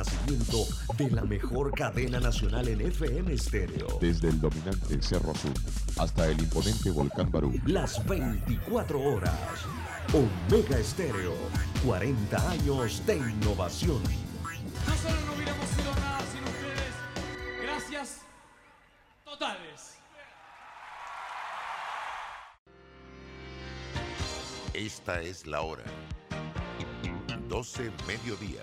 nacimiento de la mejor cadena nacional en FM estéreo. Desde el dominante Cerro Azul hasta el imponente Volcán Barú. Las 24 horas. Omega Estéreo. 40 años de innovación. Nosotros no hubiéramos sido nada sin ustedes. Gracias totales. Esta es la hora. 12 mediodía.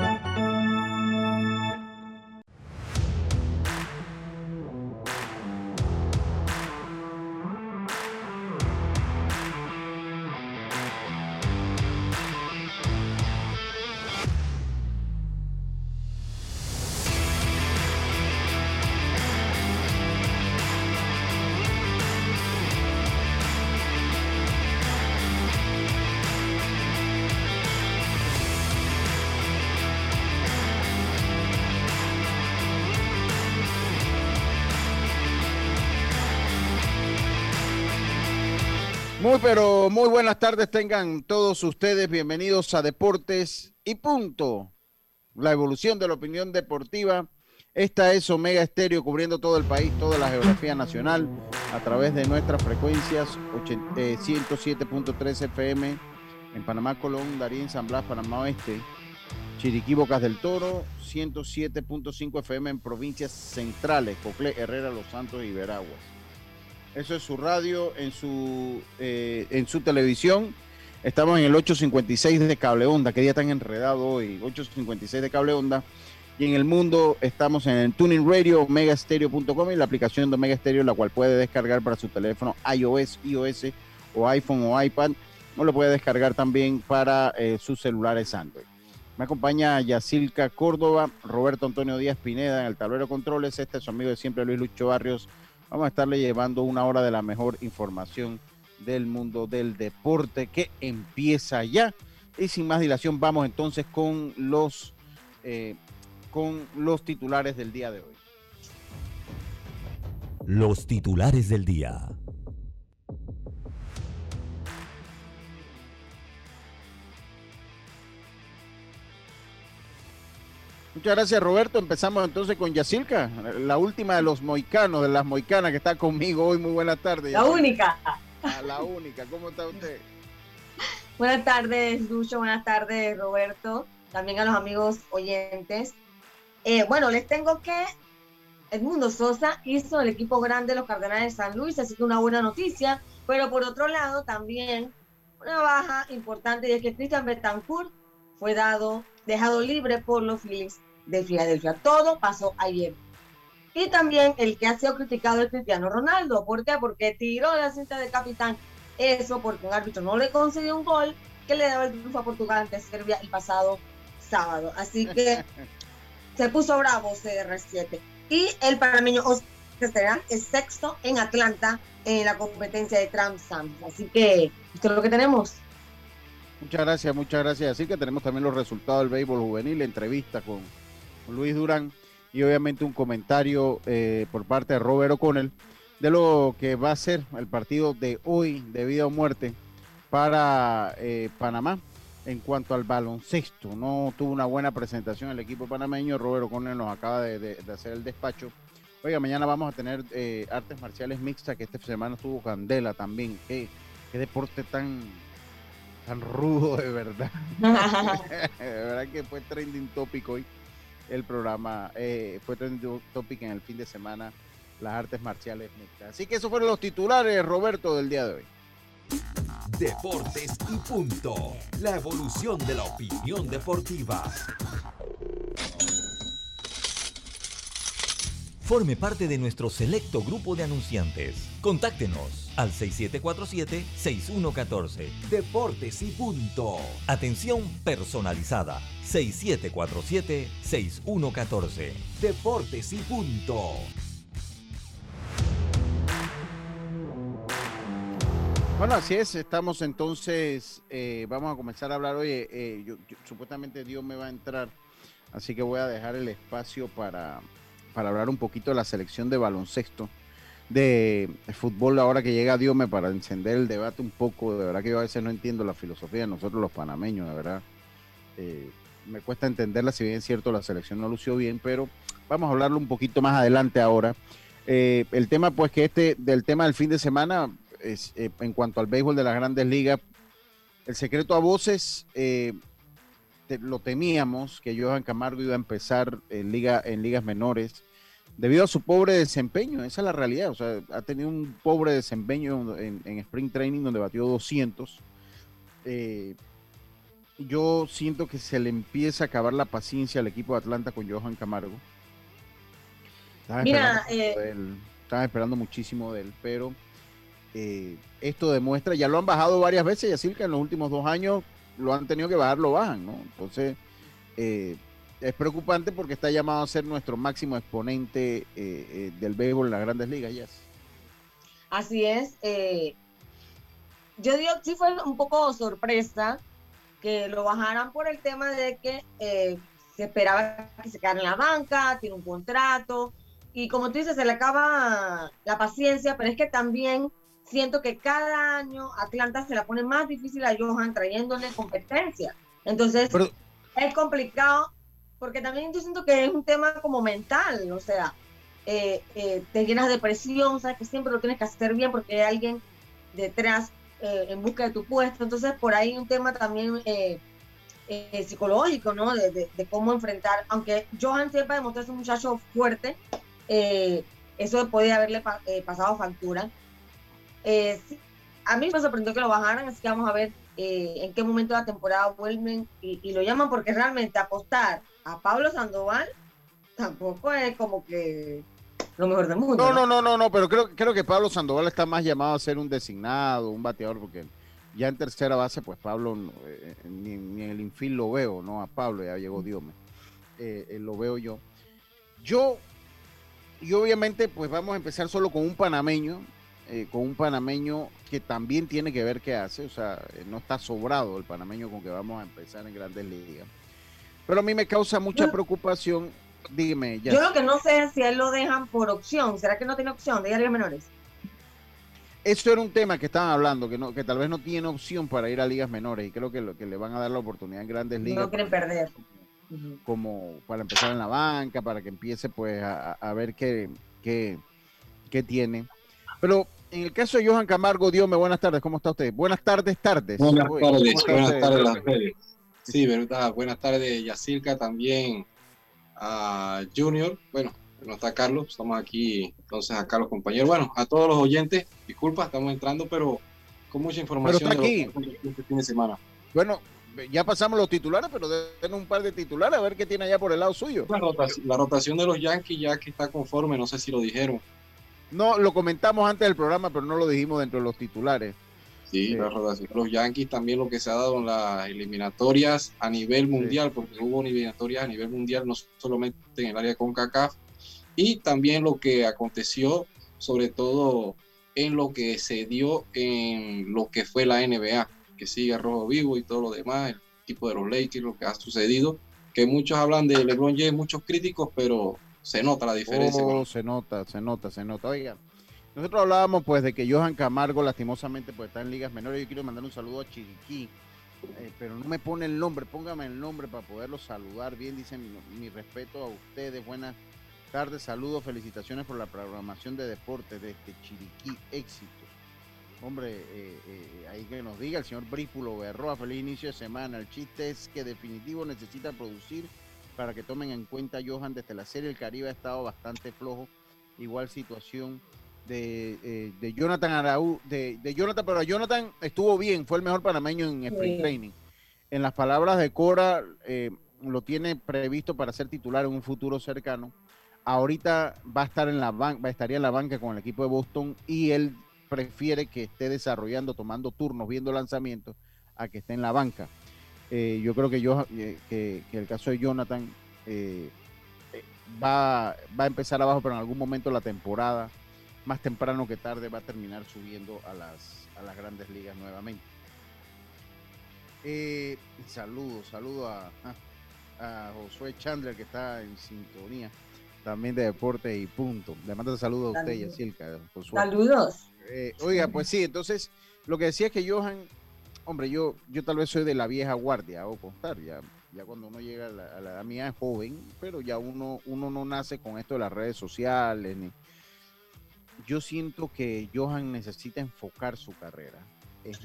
Muy buenas tardes tengan todos ustedes. Bienvenidos a Deportes y Punto. La evolución de la opinión deportiva. Esta es Omega Estéreo cubriendo todo el país, toda la geografía nacional a través de nuestras frecuencias 107.3 FM en Panamá, Colón, Darín, San Blas, Panamá Oeste, Chiriquí, Bocas del Toro, 107.5 FM en provincias centrales, Coclé, Herrera, Los Santos y Veraguas. Eso es su radio, en su, eh, en su televisión. Estamos en el 856 de Cable Onda, que día tan enredado hoy, 856 de Cable Onda. Y en el mundo estamos en el Tuning Radio, megastereo.com y la aplicación de Omega Stereo, la cual puede descargar para su teléfono iOS, iOS o iPhone o iPad. O lo puede descargar también para eh, sus celulares Android. Me acompaña Yacilca Córdoba, Roberto Antonio Díaz Pineda en el tablero controles. Este es su amigo de siempre, Luis Lucho Barrios. Vamos a estarle llevando una hora de la mejor información del mundo del deporte que empieza ya. Y sin más dilación, vamos entonces con los, eh, con los titulares del día de hoy. los titulares del día. Muchas gracias, Roberto. Empezamos entonces con Yacilca, la última de los moicanos, de las moicanas que está conmigo hoy. Muy buenas tardes. La única. Ah, la única. ¿Cómo está usted? Buenas tardes, Lucho. Buenas tardes, Roberto. También a los amigos oyentes. Eh, bueno, les tengo que Edmundo Sosa hizo el equipo grande de los Cardenales de San Luis, así que una buena noticia. Pero por otro lado, también una baja importante y es que Christian Betancourt fue dado, dejado libre por los Phillies de Filadelfia. Todo pasó ayer. Y también el que ha sido criticado es Cristiano Ronaldo. ¿Por qué? Porque tiró la cinta de capitán. Eso porque un árbitro no le concedió un gol que le daba el triunfo a Portugal ante Serbia el pasado sábado. Así que se puso bravo CR7. Y el panameño Oscar Castellán es sexto en Atlanta en la competencia de Trump Sam. Así que esto es lo que tenemos. Muchas gracias, muchas gracias. Así que tenemos también los resultados del béisbol juvenil, entrevista con Luis Durán y obviamente un comentario eh, por parte de Robert O'Connell de lo que va a ser el partido de hoy de vida o muerte para eh, Panamá en cuanto al baloncesto. No tuvo una buena presentación el equipo panameño. Robert O'Connell nos acaba de, hacer el despacho. Oiga, mañana vamos a tener eh, artes marciales mixtas, que esta semana tuvo Candela también. Qué deporte tan, tan rudo, de verdad. de verdad que fue trending topic hoy el programa. eh, fue trending topic en el fin de semana las artes marciales mixtas. Así que esos fueron los titulares, Roberto, del día de hoy. Deportes y punto. La evolución de la opinión deportiva. Forme parte de nuestro selecto grupo de anunciantes. Contáctenos al 6747-6114. Deportes y punto. Atención personalizada. 6747-6114. Deportes y punto. Bueno, así es, estamos entonces, eh, vamos a comenzar a hablar, oye, eh, yo- yo- supuestamente Dios me va a entrar, así que voy a dejar el espacio para, para hablar un poquito de la selección de baloncesto, de fútbol, ahora que llega Dios me para encender el debate un poco, de verdad que yo a veces no entiendo la filosofía de nosotros los panameños, de verdad, Eh, me cuesta entenderla, si bien es cierto la selección no lució bien, pero vamos a hablarlo un poquito más adelante ahora. Eh, el tema, pues, que este, del tema del fin de semana, es, eh, en cuanto al béisbol de las grandes ligas, el secreto a voces, te- lo temíamos, que Johan Camargo iba a empezar en, liga, en ligas menores, debido a su pobre desempeño, esa es la realidad, o sea, ha tenido un pobre desempeño en, en Spring Training donde batió 200. Eh, yo siento que se le empieza a acabar la paciencia al equipo de Atlanta con Johan Camargo. Estaban Mira, esperando eh, esperando muchísimo de él, pero eh, esto demuestra, ya lo han bajado varias veces y así que en los últimos dos años lo han tenido que bajar, lo bajan, ¿no? Entonces, eh, es preocupante porque está llamado a ser nuestro máximo exponente eh, eh, del béisbol en las grandes ligas, yes. Así es. eh, yo digo, sí fue un poco sorpresa que lo bajaran por el tema de que eh, se esperaba que se quedara en la banca, tiene un contrato, y como tú dices, se le acaba la paciencia, pero es que también siento que cada año Atlanta se la pone más difícil a Johan trayéndole competencia. Entonces, Pero- es complicado, porque también yo siento que es un tema como mental, o sea, eh, eh, te llenas de presión, sabes que siempre lo tienes que hacer bien porque hay alguien detrás eh, en busca de tu puesto. Entonces, por ahí un tema también psicológico, ¿no? De, de- de cómo enfrentar, aunque Johan siempre demostró ser un muchacho fuerte, eso podía haberle pa- eh, pasado factura. Eh, sí, a mí me sorprendió que lo bajaran, así que vamos a ver eh, en qué momento de la temporada vuelven y, y lo llaman, porque realmente apostar a Pablo Sandoval tampoco es como que lo mejor del mundo. No, no, no, no, no, pero creo, creo que Pablo Sandoval está más llamado a ser un designado, un bateador, porque ya en tercera base, pues Pablo eh, ni, ni en el infield lo veo, ¿no? A Pablo ya llegó Dios, eh, lo veo yo. Yo, y obviamente, pues vamos a empezar solo con un panameño, eh, con un panameño que también tiene que ver qué hace, o sea, eh, no está sobrado el panameño con que vamos a empezar en grandes ligas. Pero a mí me causa mucha Yo- preocupación, dígame, ya. Yo lo que no sé es si él lo dejan por opción. ¿Será que no tiene opción de ir a ligas menores? Eso era un tema que estaban hablando, que no, que tal vez no tiene opción para ir a ligas menores y creo que, lo, que le van a dar la oportunidad en grandes ligas No quieren perder. Como para empezar en la banca, para que empiece pues a, a- a ver qué, qué, qué tiene. Pero en el caso de Johan Camargo, Dios me buenas tardes, ¿cómo está usted? Buenas tardes, tardes. Buenas tardes, ¿cómo está buenas tardes. Sí, verdad. Buenas tardes, Yacirca, también a Junior. Bueno, no está Carlos, estamos aquí, entonces acá los compañeros. Bueno, a todos los oyentes, disculpa, estamos entrando, pero con mucha información está de aquí. este fin de semana. Bueno, ya pasamos los titulares, pero den un par de titulares a ver qué tiene allá por el lado suyo. La rotación, la rotación de los Yankees ya que está conforme, no sé si lo dijeron. No, lo comentamos antes del programa, pero no lo dijimos dentro de los titulares. Sí, Sí. de los Yankees también lo que se ha dado en las eliminatorias a nivel mundial, porque hubo eliminatorias a nivel mundial, no solamente en el área con CACAF, y también lo que aconteció, sobre todo en lo que se dio en lo que fue la NBA, que sigue rojo vivo y todo lo demás, el equipo de los Lakers, lo que ha sucedido, que muchos hablan de LeBron James, muchos críticos, pero se nota la diferencia. Oh, se nota, se nota, se nota. Oiga, nosotros hablábamos pues de que Johan Camargo lastimosamente pues está en ligas menores. Yo quiero mandar un saludo a Chiriquí, eh, pero no me pone el nombre, póngame el nombre para poderlo saludar bien. Dicen mi, mi respeto a ustedes, buenas tardes, saludos, felicitaciones por la programación de deportes desde Chiriquí, éxitos. Hombre, eh, eh, ahí que nos diga el señor Brípulo Berroa, feliz inicio de semana. El chiste es que definitivo necesita producir para que tomen en cuenta Johan desde la serie el Caribe ha estado bastante flojo igual situación de, eh, de Jonathan Araú de, de Jonathan pero Jonathan estuvo bien fue el mejor panameño en sprint Sí. training en las palabras de Cora eh, lo tiene previsto para ser titular en un futuro cercano ahorita va a estar en la banca, estaría en la banca con el equipo de Boston y él prefiere que esté desarrollando, tomando turnos, viendo lanzamientos, a que esté en la banca. Eh, yo creo que, yo, eh, que, el caso de Jonathan eh, va, va a empezar abajo, pero en algún momento la temporada, más temprano que tarde, va a terminar subiendo a las, a las grandes ligas nuevamente. saludos, saludo a, a Josué Chandler que está en sintonía también de deporte y punto. Le mando saludos a usted, Yacilca. Saludos. Eh, oiga, pues sí, entonces lo que decía es que Johan, hombre, yo, yo tal vez soy de la vieja guardia, o contar, ya, ya cuando uno llega a la, a la edad mía es joven, pero ya uno, uno no nace con esto de las redes sociales. Yo siento que Johan necesita enfocar su carrera. Es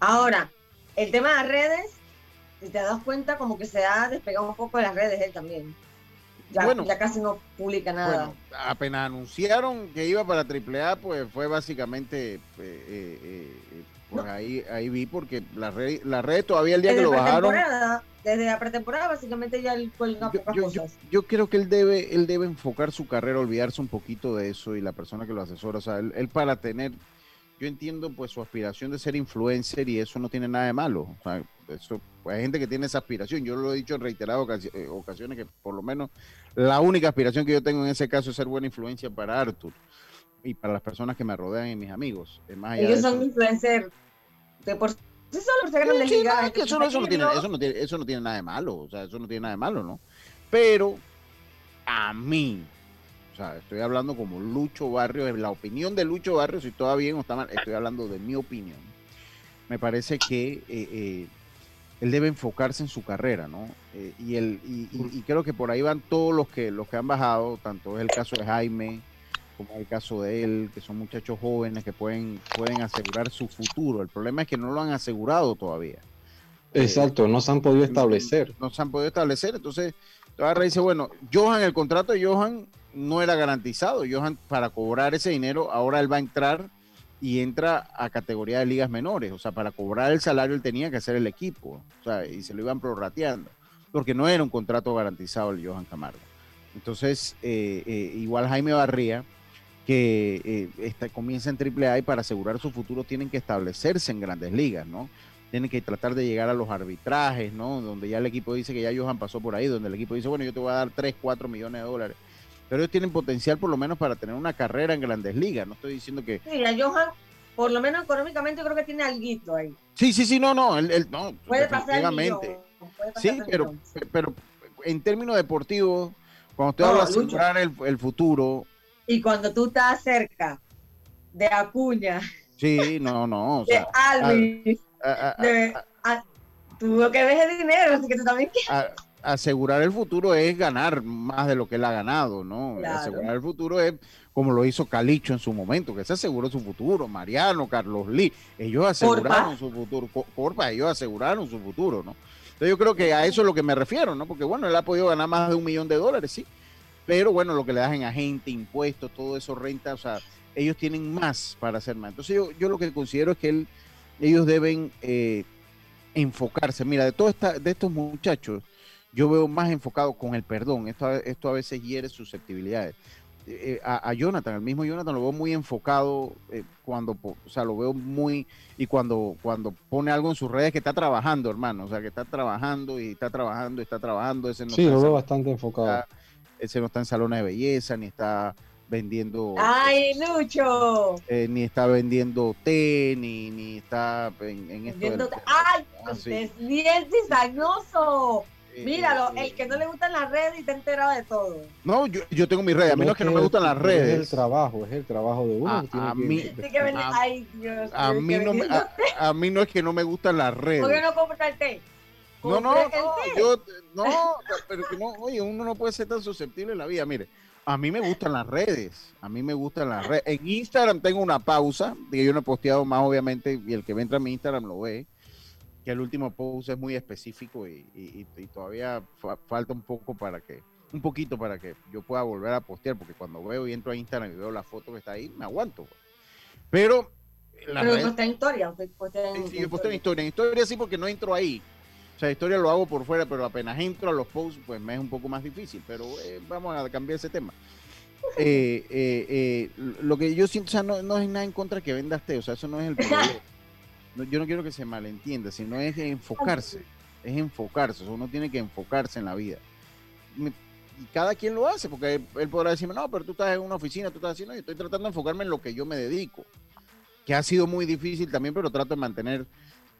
ahora, el tema de las redes, si te das cuenta, como que se ha despegado un poco de las redes él también ya, bueno, ya casi no publica nada. apenas anunciaron que iba para AAA, pues fue básicamente, eh, eh, eh, pues ahí, ahí vi porque la red, la red todavía el día que lo bajaron. Desde la pretemporada, básicamente ya él cuelga yo, yo, yo, yo, creo que él debe, él debe enfocar su carrera, olvidarse un poquito de eso y la persona que lo asesora, o sea, él, para tener, yo entiendo pues su aspiración de ser influencer y eso no tiene nada de malo, o sea, eso hay gente que tiene esa aspiración. Yo lo he dicho en reiteradas eh, ocasiones que por lo menos la única aspiración que yo tengo en ese caso es ser buena influencia para Arthur y para las personas que me rodean y mis amigos. Más Ellos son influencers de por sí solo eso, eso, no tiene, eso, no tiene, eso no tiene nada de malo, o sea, eso no tiene nada de malo, ¿no? Pero a mí, o sea, estoy hablando como Lucho Barrio, la opinión de Lucho Barrio, si todo bien o está mal, estoy hablando de mi opinión. Me parece que eh, eh, él debe enfocarse en su carrera, ¿no? Eh, y, el, y, creo que por ahí van todos los que, los que han bajado, tanto es el caso de Jaime como el caso de él, que son muchachos jóvenes que pueden, pueden asegurar su futuro. El problema es que no lo han asegurado todavía. Exacto, no se han podido establecer. No, se han podido establecer, entonces todavía dice, bueno, Johan, el contrato de Johan no era garantizado. Johan, para cobrar ese dinero, ahora él va a entrar y entra a categoría de ligas menores. O sea, para cobrar el salario él tenía que hacer el equipo. O sea, y se lo iban prorrateando. Porque no era un contrato garantizado el Johan Camargo. Entonces, eh, eh, igual Jaime Barría, que eh, comienza en AAA y para asegurar su futuro tienen que establecerse en grandes ligas, ¿no? Tienen que tratar de llegar a los arbitrajes, ¿no? Donde ya el equipo dice que ya Johan pasó por ahí, donde el equipo dice, bueno, yo te voy a dar 3, 4 millones de dólares pero ellos tienen potencial por lo menos para tener una carrera en grandes ligas. No estoy diciendo que. Johan, por lo menos económicamente, creo que tiene algo ahí. Sí, sí, sí, no, no, él, no, puede pasar sí, pero, pero en términos deportivos, cuando usted habla de asegurar el, futuro. Y cuando tú estás cerca de Acuña. Sí, no, no. de Alvis. de, tú lo que ves es dinero, así que tú también asegurar el futuro es ganar más de lo que él ha ganado, ¿no? Asegurar el futuro es como lo hizo Calicho en su momento, que se aseguró su futuro, Mariano, Carlos Lee, ellos aseguraron su futuro, Corpa, ellos aseguraron su futuro, ¿no? Entonces yo creo que a eso es lo que me refiero, ¿no? Porque bueno, él ha podido ganar más de un millón de dólares, sí, pero bueno, lo que le das en agente, impuestos, todo eso, renta, o sea, ellos tienen más para hacer más. Entonces yo, yo lo que considero es que él, ellos deben eh, enfocarse, mira, de, todo esta, de estos muchachos, yo veo más enfocado con el perdón. Esto, esto a veces hiere susceptibilidades. Eh, a, Jonathan, el mismo Jonathan lo veo muy enfocado eh, cuando, o sea, lo veo muy, y cuando, cuando pone algo en sus redes que está trabajando, hermano, o sea, que está trabajando y está trabajando y está trabajando. Ese no sí, lo veo bastante enfocado. Ese no está en salones de belleza, ni está vendiendo. ¡Ay, Lucho! Eh, ni está vendiendo té, ni, ni está en, esto. ¡Ay! Ah, es bien cizañoso! Míralo, el que no le gustan las redes y te enterado de todo. No, yo, yo tengo mis redes, a mí no es que no me gustan las redes. Es el trabajo, es el trabajo de uno. A, a mí, a, mí no me, a, mí no es que no me gustan las redes. ¿Por qué no compras el té? No, no, no, yo, no, pero que no, oye, uno no puede ser tan susceptible en la vida. Mire, a mí me gustan las redes, a mí me gustan las redes. En Instagram tengo una pausa, que yo no he posteado más, obviamente, y el que entra a mi Instagram lo ve que el último post es muy específico y, todavía falta un poco para que, un poquito para que yo pueda volver a postear, porque cuando veo y entro a Instagram y veo la foto que está ahí, me aguanto. Pues. Pero... La Pero red, en historia. en, sí, yo posteo en historia. En historia sí porque no entro ahí. O sea, historia lo hago por fuera, pero apenas entro a los posts, pues me es un poco más difícil. Pero eh, vamos a cambiar ese tema. Eh, eh, lo que yo siento, o sea, no, no es nada en contra que vendas té, o sea, eso no es el problema. No, yo no quiero que se malentienda, sino es enfocarse, es enfocarse, o sea, uno tiene que enfocarse en la vida. Me- y cada quien lo hace, porque él, él podrá decirme, no, pero tú estás en una oficina, tú estás haciendo, yo estoy tratando de enfocarme en lo que yo me dedico, que ha sido muy difícil también, pero trato de mantener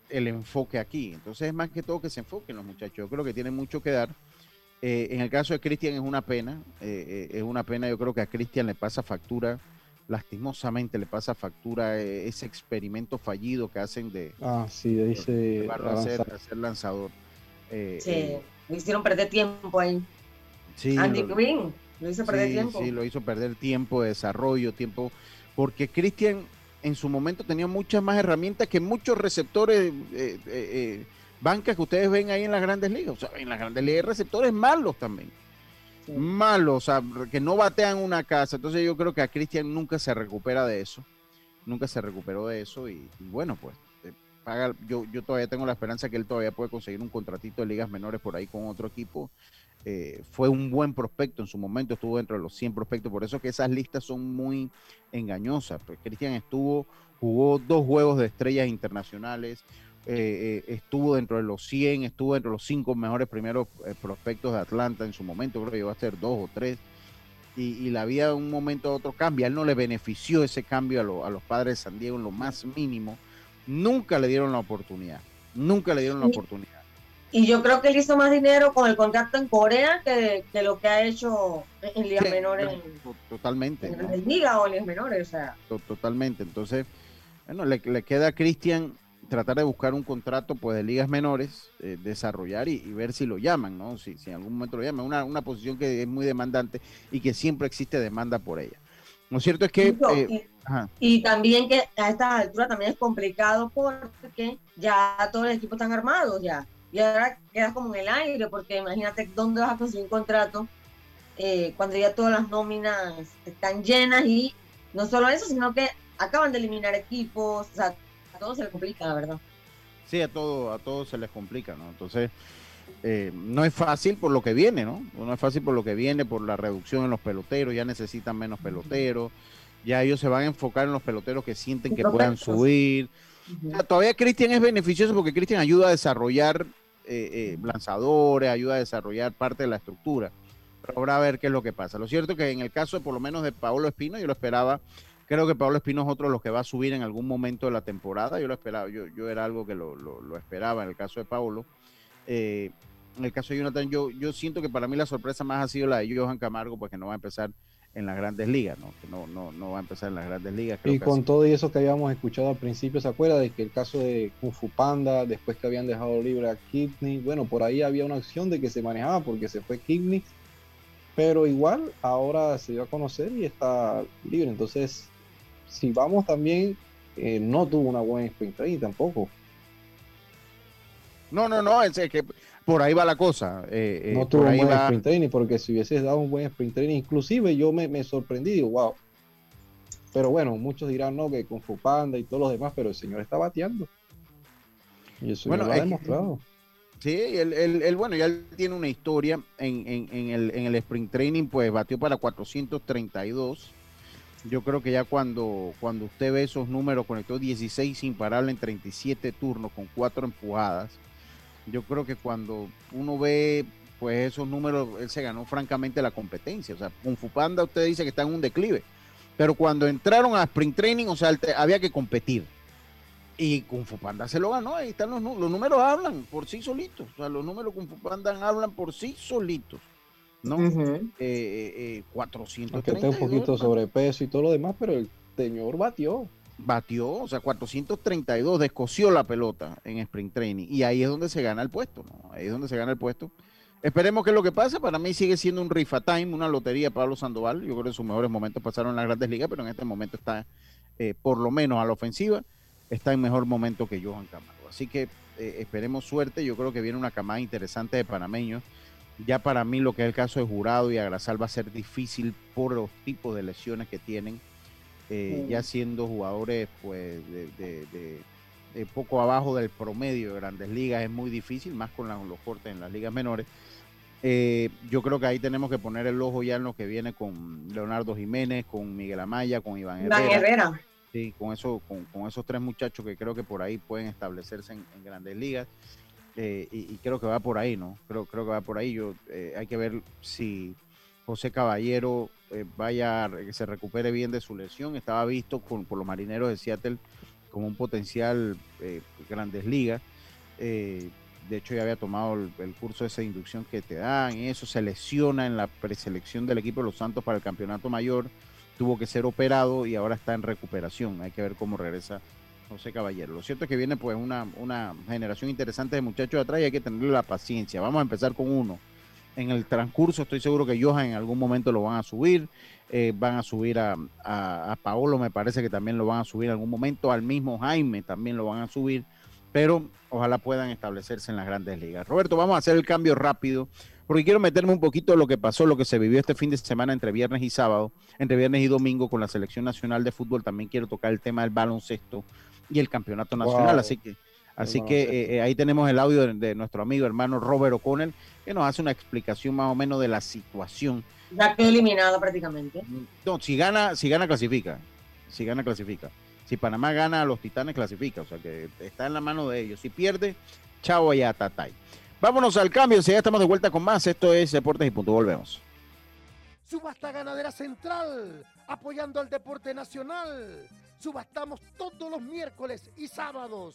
el enfoque aquí. Entonces es más que todo que se enfoquen los muchachos, yo creo que tienen mucho que dar. Eh, en el caso de Cristian es una pena, eh, eh, es una pena, yo creo que a Cristian le pasa factura, lastimosamente le pasa factura eh, ese experimento fallido que hacen de Ah, sí, avanzar. a ser lanzador. Eh, Sí, eh, le hicieron perder tiempo ahí. sí, Andy lo- Green lo hizo perder sí, tiempo. sí, lo hizo perder tiempo, desarrollo, tiempo, porque Cristian en su momento tenía muchas más herramientas que muchos receptores, eh, eh, eh, bancas que ustedes ven ahí en las grandes ligas. O sea, en las grandes ligas hay receptores malos también. Sí. Malos, o sea, que no batean una casa. Entonces yo creo que a Cristian nunca se recupera de eso. Nunca se recuperó de eso y, y bueno, pues paga, yo, yo todavía tengo la esperanza que él todavía puede conseguir un contratito de ligas menores por ahí con otro equipo. Eh, fue un buen prospecto en su momento, estuvo dentro de los 100 prospectos, por eso que esas listas son muy engañosas. Pues Cristian estuvo, jugó dos juegos de estrellas internacionales, eh, eh, estuvo dentro de los 100, estuvo dentro de los cinco mejores primeros eh, prospectos de Atlanta en su momento, creo que llegó a ser dos o tres. Y, y la vida de un momento a otro cambia. Él no le benefició ese cambio a, lo- a los padres de San Diego en lo más mínimo. Nunca le dieron la oportunidad. Nunca le dieron la oportunidad. Y yo creo que él hizo más dinero con el contrato en Corea que, que lo que ha hecho en ligas Sí, menores, to- Totalmente. en ligas o en ligas menores. O sea, To- Totalmente. Entonces, bueno, le, le queda a Cristian tratar de buscar un contrato pues de ligas menores, eh, desarrollar y, y ver si lo llaman, ¿no? Si, si en algún momento lo llaman. Una, una posición que es muy demandante y que siempre existe demanda por ella. Lo cierto es que... Eh, y, ajá, y también que a esta altura también es complicado porque ya todos los equipos están armados ya. Y ahora quedas como en el aire, porque imagínate dónde vas a conseguir un contrato eh, cuando ya todas las nóminas están llenas y no solo eso, sino que acaban de eliminar equipos, o sea, a todos se les complica, la verdad. sí, a todo, a todos se les complica, ¿no? Entonces, eh, no es fácil por lo que viene, ¿no? No es fácil por lo que viene, por la reducción en los peloteros, ya necesitan menos peloteros, ya ellos se van a enfocar en los peloteros que sienten que puedan subir, O sea, todavía Cristian es beneficioso porque Cristian ayuda a desarrollar eh, eh, lanzadores, ayuda a desarrollar parte de la estructura. Pero habrá a ver qué es lo que pasa. Lo cierto es que en el caso, por lo menos, de Paolo Espino, yo lo esperaba. Creo que Paolo Espino es otro de los que va a subir en algún momento de la temporada. Yo lo esperaba, yo, yo era algo que lo, lo- esperaba en el caso de Paolo. Eh, en el caso de Jonathan, yo, yo siento que para mí la sorpresa más ha sido la de Johan Camargo, porque no va a empezar en las grandes ligas, ¿no? Que no, no, no va a empezar en las grandes ligas. Creo Y con así- todo eso que habíamos escuchado al principio, ¿se acuerda de que el caso de Kung Fu Panda, después que habían dejado libre a Kidney, bueno, por ahí había una acción de que se manejaba porque se fue Kidney, pero igual ahora se dio a conocer y está libre. Entonces, si vamos también, eh, no tuvo una buena sprint training tampoco. No, no, no, es que por ahí va la cosa. eh, eh, no tuvo un buen va. sprint training, porque si hubieses dado un buen sprint training, inclusive yo me, me sorprendí, digo, wow. Pero bueno, muchos dirán, no, que con Fu Panda y todos los demás, pero el señor está bateando. Y eso Bueno, lo ha que- demostrado. Sí, él, él- él, bueno, ya tiene una historia en, en- en el, en el sprint training, pues batió para 432. Yo creo que ya cuando, cuando usted ve esos números, conectó 16 imparables en 37 turnos con cuatro empujadas. Yo creo que cuando uno ve pues esos números, él se ganó francamente la competencia. O sea, con Fupanda usted dice que está en un declive. Pero cuando entraron a sprint training, o sea, había que competir. Y Kung Fu Panda se lo ganó, ahí están los, los números hablan por sí solitos, o sea, los números Kung Fu Panda hablan por sí solitos, ¿no? Ujú. Eh, eh, eh, 432 Aunque esté un poquito sobrepeso y todo lo demás, pero el señor batió. Batió, o sea, 432, descoció la pelota en sprint training y ahí es donde se gana el puesto, ¿no? Ahí es donde se gana el puesto. Esperemos que es lo que pase, para mí sigue siendo un rifa time, una lotería Pablo Sandoval, yo creo que sus mejores momentos pasaron en las grandes ligas, pero en este momento está, eh, por lo menos a la ofensiva, está en mejor momento que Johan Camargo. Así que eh, esperemos suerte, yo creo que viene una camada interesante de panameños. Ya para mí lo que es el caso de Jurado y Agrasal va a ser difícil por los tipos de lesiones que tienen, eh, Sí. ya siendo jugadores pues de, de- de- poco abajo del promedio de grandes ligas es muy difícil, más con la- los cortes en las ligas menores. Eh, yo creo que ahí tenemos que poner el ojo ya en lo que viene con Leonardo Jiménez, con Miguel Amaya, con Iván Iván Herrera. Herrera. Sí, con, eso, con, con esos tres muchachos que creo que por ahí pueden establecerse en, en grandes ligas. eh, y, y creo que va por ahí, ¿no? Creo, creo que va por ahí. Yo, eh, hay que ver si José Caballero eh, vaya, que se recupere bien de su lesión. Estaba visto por los marineros de Seattle como un potencial eh, grandes ligas. Eh, de hecho, ya había tomado el, el curso de esa inducción que te dan y eso se lesiona en la preselección del equipo de los Santos para el campeonato mayor. Tuvo que ser operado y ahora está en recuperación. Hay que ver cómo regresa José Caballero. Lo cierto es que viene pues una, una generación interesante de muchachos de atrás y hay que tenerle la paciencia. Vamos a empezar con uno. En el transcurso estoy seguro que Johan en algún momento lo van a subir. eh, van a subir a, a, a Paolo, me parece que también lo van a subir en algún momento. Al mismo Jaime también lo van a subir. Pero ojalá puedan establecerse en las grandes ligas. Roberto, vamos a hacer el cambio rápido porque quiero meterme un poquito en lo que pasó, lo que se vivió este fin de semana entre viernes y sábado, entre viernes y domingo con la selección nacional de fútbol. También quiero tocar el tema del baloncesto y el campeonato nacional. Wow. Así que, así que eh, eh, ahí tenemos el audio de, de nuestro amigo hermano Robert O'Connell, que nos hace una explicación más o menos de la situación. Ya quedó eliminado prácticamente. No, si gana, si gana clasifica. Si gana clasifica. Si Panamá gana a los Titanes clasifica, o sea que está en la mano de ellos. Si pierde, chao allá, tatay. Vámonos al cambio, si ya estamos de vuelta con más. Esto es Deportes y Punto. Volvemos. Subasta Ganadera Central, apoyando al deporte nacional. Subastamos todos los miércoles y sábados,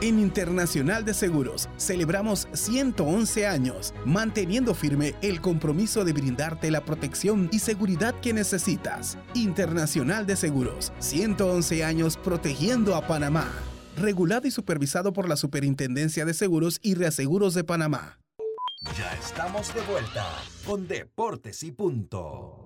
En Internacional de Seguros celebramos 111 años, manteniendo firme el compromiso de brindarte la protección y seguridad que necesitas. Internacional de Seguros, 111 años protegiendo a Panamá. Regulado y supervisado por la Superintendencia de Seguros y Reaseguros de Panamá. Ya estamos de vuelta con Deportes y Punto.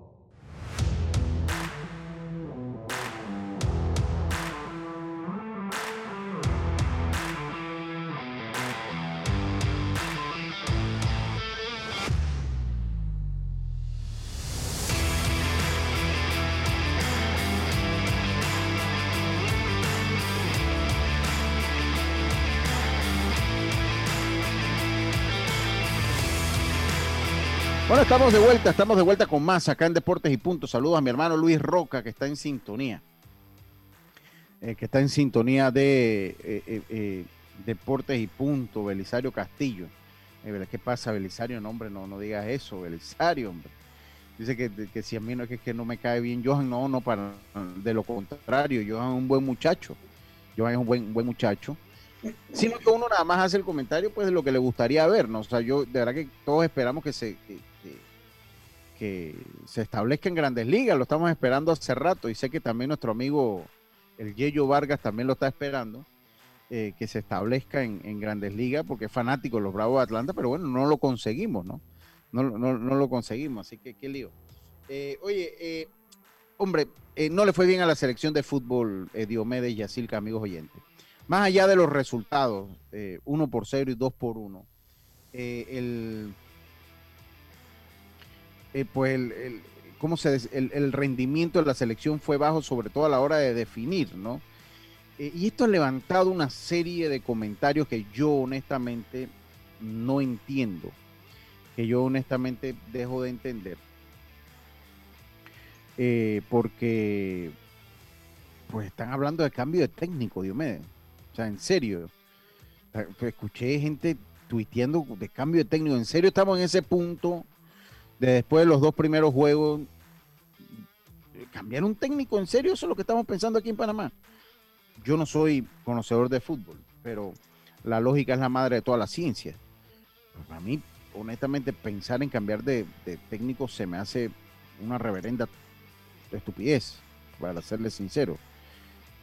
Bueno, estamos de vuelta, estamos de vuelta con más acá en Deportes y Punto. Saludos a mi hermano Luis Roca, que está en sintonía. Eh, que está en sintonía de eh, eh, Deportes y Punto, Belisario Castillo. ¿Qué pasa, Belisario? No, hombre, no, no digas eso, Belisario, hombre. Dice que, que si a mí no es que, que no me cae bien Johan, no, no, para, de lo contrario, Johan es un buen muchacho. Johan es un buen, buen muchacho. Sino que uno nada más hace el comentario pues de lo que le gustaría ver, ¿no? O sea, yo de verdad que todos esperamos que se, que, se establezca en grandes ligas, lo estamos esperando hace rato y sé que también nuestro amigo el Yeyo Vargas también lo está esperando, eh, que se establezca en, grandes ligas porque es fanático de los Bravos de Atlanta, pero bueno, no lo conseguimos, ¿no? No, no, no lo conseguimos, así que qué lío. Eh, oye, eh, hombre, no le fue bien a la selección de fútbol Diomedes y Yacilca, amigos oyentes. Más allá de los resultados, eh, uno por cero y dos por uno, eh, el, eh, pues el, ¿cómo se el, el rendimiento de la selección fue bajo, sobre todo a la hora de definir, ¿no? Eh, y esto ha levantado una serie de comentarios que yo honestamente no entiendo, que yo honestamente dejo de entender. Eh, porque pues están hablando de cambio de técnico, Diomedes. O sea, en serio. Escuché gente tuiteando de cambio de técnico. En serio estamos en ese punto de después de los dos primeros juegos. Cambiar un técnico, en serio, eso es lo que estamos pensando aquí en Panamá. Yo no soy conocedor de fútbol, pero la lógica es la madre de toda la ciencia. Para mí, honestamente, pensar en cambiar de, de técnico se me hace una reverenda estupidez, para serle sincero.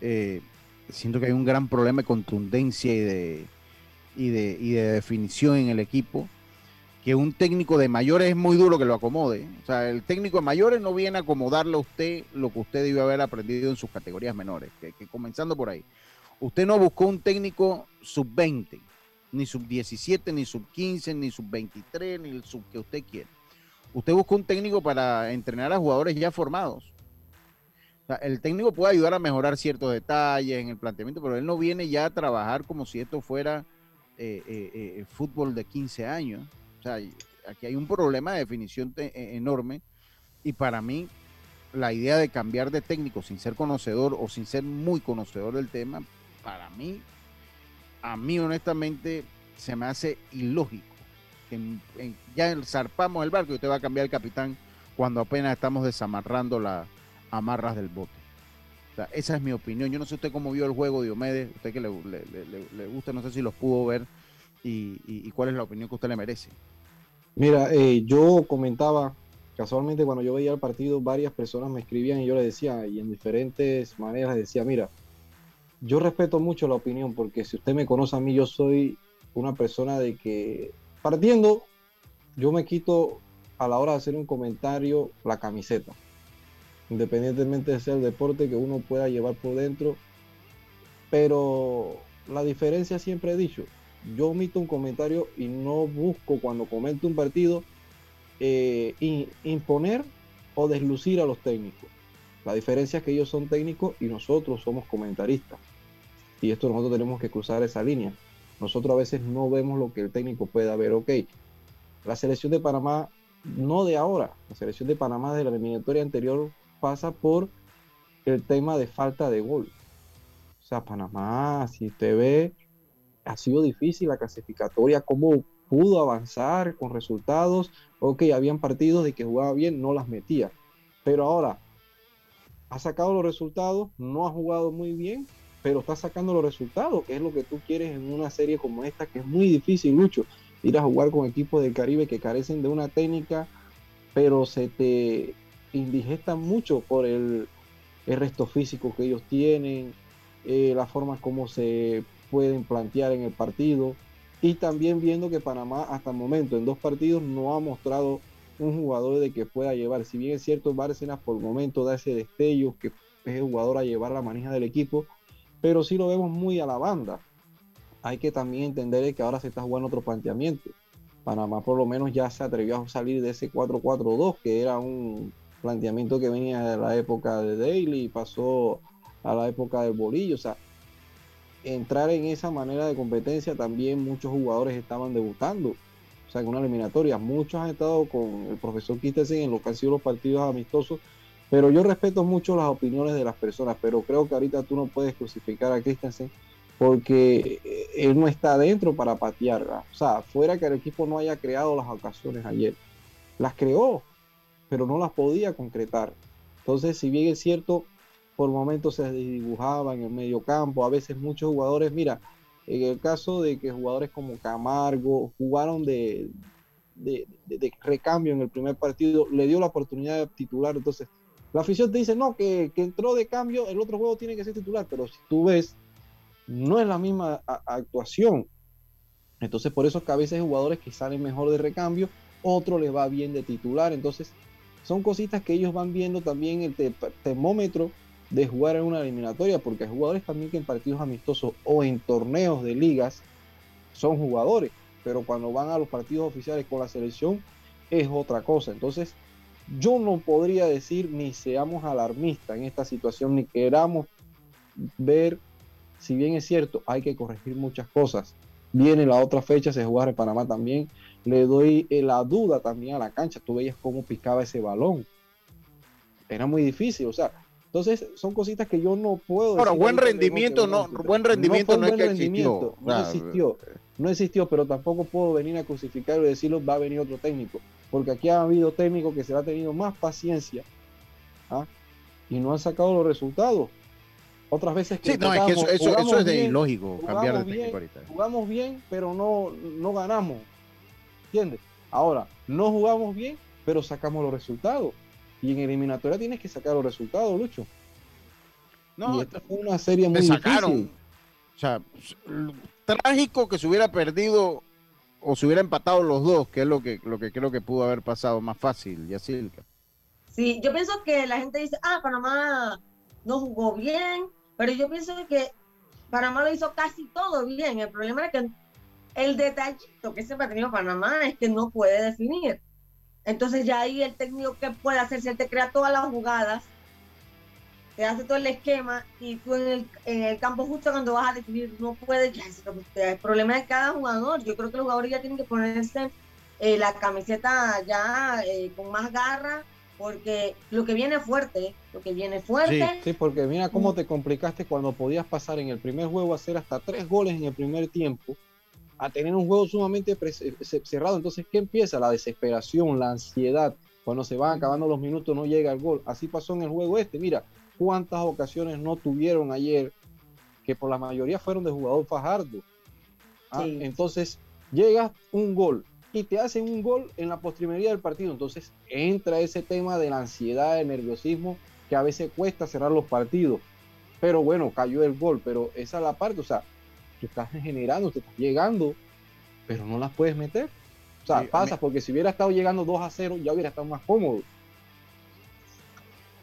Eh, siento que hay un gran problema de contundencia y de, y de, y de definición en el equipo. Que un técnico de mayores es muy duro que lo acomode. O sea, el técnico de mayores no viene a acomodarle a usted lo que usted debió haber aprendido en sus categorías menores. Que, comenzando por ahí. Usted no buscó un técnico sub-20, ni sub-17, ni sub-15, ni sub-23, ni el sub que usted quiera. Usted buscó un técnico para entrenar a jugadores ya formados. O sea, el técnico puede ayudar a mejorar ciertos detalles en el planteamiento, pero él no viene ya a trabajar como si esto fuera eh, eh, eh, fútbol de 15 años. Sea, aquí hay un problema de definición e- enorme y para mí la idea de cambiar de técnico sin ser conocedor o sin ser muy conocedor del tema, para mí, a mí honestamente se me hace ilógico. Que ya zarpamos el barco y usted va a cambiar el capitán cuando apenas estamos desamarrando las amarras del bote. Esa es mi opinión. Yo no sé usted cómo vio el juego, Diomedes, usted que le, gusta, no sé si los pudo ver y cuál es la opinión que usted le merece. Mira, eh, yo comentaba, casualmente cuando yo veía el partido, varias personas me escribían y yo les decía, y en diferentes maneras les decía, mira, yo respeto mucho la opinión porque si usted me conoce a mí, yo soy una persona de que, partiendo, yo me quito a la hora de hacer un comentario la camiseta, independientemente de ser el deporte que uno pueda llevar por dentro, pero la diferencia siempre he dicho, yo omito un comentario y no busco cuando comento un partido eh, imponer o deslucir a los técnicos. La diferencia es que ellos son técnicos y nosotros somos comentaristas. Y esto nosotros tenemos que cruzar esa línea. Nosotros a veces no vemos lo que el técnico pueda ver. Ok, la selección de Panamá, no de ahora, la selección de Panamá de la eliminatoria anterior pasa por el tema de falta de gol. O sea, Panamá, si usted ve, ha sido difícil la clasificatoria, cómo pudo avanzar con resultados. Ok, habían partidos de que jugaba bien, no las metía. Pero ahora, ha sacado los resultados, no ha jugado muy bien, pero está sacando los resultados, que es lo que tú quieres en una serie como esta, que es muy difícil, Lucho, ir a jugar con equipos del Caribe que carecen de una técnica, pero se te indigestan mucho por el, el resto físico que ellos tienen, eh, la forma como se pueden plantear en el partido y también viendo que Panamá hasta el momento en dos partidos no ha mostrado un jugador de que pueda llevar, si bien es cierto Bárcenas por el momento da ese destello que es el jugador a llevar la manija del equipo, pero sí lo vemos muy a la banda. Hay que también entender que ahora se está jugando otro planteamiento. Panamá por lo menos ya se atrevió a salir de ese 4-4-2, que era un planteamiento que venía de la época de Daly y pasó a la época del bolillo. O sea, entrar en esa manera de competencia también muchos jugadores estaban debutando. O sea, en una eliminatoria. Muchos han estado con el profesor Kittelsen en lo que han sido los partidos amistosos. Pero yo respeto mucho las opiniones de las personas, pero creo que ahorita tú no puedes crucificar a Christensen porque eh, él no está adentro para patear. O sea, fuera que el equipo no haya creado las ocasiones ayer. Las creó, pero no las podía concretar. Entonces, si bien es cierto, por momentos se dibujaba en el medio campo, a veces muchos jugadores, mira, en el caso de que jugadores como Camargo jugaron de, de, recambio en el primer partido, le dio la oportunidad de titular, entonces la afición te dice, no, que, que entró de cambio, el otro juego tiene que ser titular, pero si tú ves, no es la misma actuación. Entonces por eso es que a veces jugadores que salen mejor de recambio, otro les va bien de titular, entonces son cositas que ellos van viendo también el te- termómetro de jugar en una eliminatoria, porque hay jugadores también que en partidos amistosos o en torneos de ligas son jugadores, pero cuando van a los partidos oficiales con la selección es otra cosa. Entonces, yo no podría decir ni seamos alarmistas en esta situación, ni queramos ver, si bien es cierto, hay que corregir muchas cosas. Viene la otra fecha, se juega en Panamá también. Le doy eh, la duda también a la cancha. Tú veías cómo picaba ese balón. Era muy difícil, o sea, Entonces, son cositas que yo no puedo. Ahora, buen rendimiento no- buen rendimiento fue no es buen que rendimiento, existió. No existió. No existió, pero tampoco puedo venir a crucificar y decirlo, va a venir otro técnico. Porque aquí ha habido técnicos que se le ha tenido más paciencia ¿ah? y no han sacado los resultados. Otras veces que Sí, no, es que eso, eso, eso es de bien, ilógico cambiar de técnico ahorita. jugamos bien, pero no, no ganamos. ¿Entiendes? Ahora, no jugamos bien, pero sacamos los resultados. Y en eliminatoria tienes que sacar los resultados, Lucho. No, y esta fue una serie muy me sacaron. difícil. O sea, trágico que se hubiera perdido o se hubiera empatado los dos, que es lo que, lo que creo que pudo haber pasado más fácil, Yacilca. Sí, yo pienso que la gente dice, ah, Panamá no jugó bien, pero yo pienso que Panamá lo hizo casi todo bien. El problema es que el detallito que siempre ha tenido Panamá es que no puede definir. Entonces ya ahí el técnico que puede hacer, si él te crea todas las jugadas, te hace todo el esquema y tú en el, en el campo justo cuando vas a definir no puedes, ya es el problema de cada jugador. Yo creo que los jugadores ya tienen que ponerse eh, la camiseta ya eh, con más garra porque lo que viene fuerte, lo que viene fuerte. Sí, porque mira cómo te complicaste cuando podías pasar en el primer juego a hacer hasta tres goles en el primer tiempo, a tener un juego sumamente ce- cerrado. Entonces, ¿qué empieza? La desesperación, la ansiedad. Cuando se van acabando los minutos no llega el gol. Así pasó en el juego este. Mira, cuántas ocasiones no tuvieron ayer, que por la mayoría fueron de jugador Fajardo. Ah, Sí. Entonces, llega un gol y te hacen un gol en la postrimería del partido. Entonces, entra ese tema de la ansiedad, el nerviosismo, que a veces cuesta cerrar los partidos. Pero bueno, cayó el gol, pero esa es la parte, o sea, tú estás generando, te estás llegando, pero no las puedes meter. O sea, Sí, pasa, porque si hubiera estado llegando 2 a 0, ya hubiera estado más cómodo.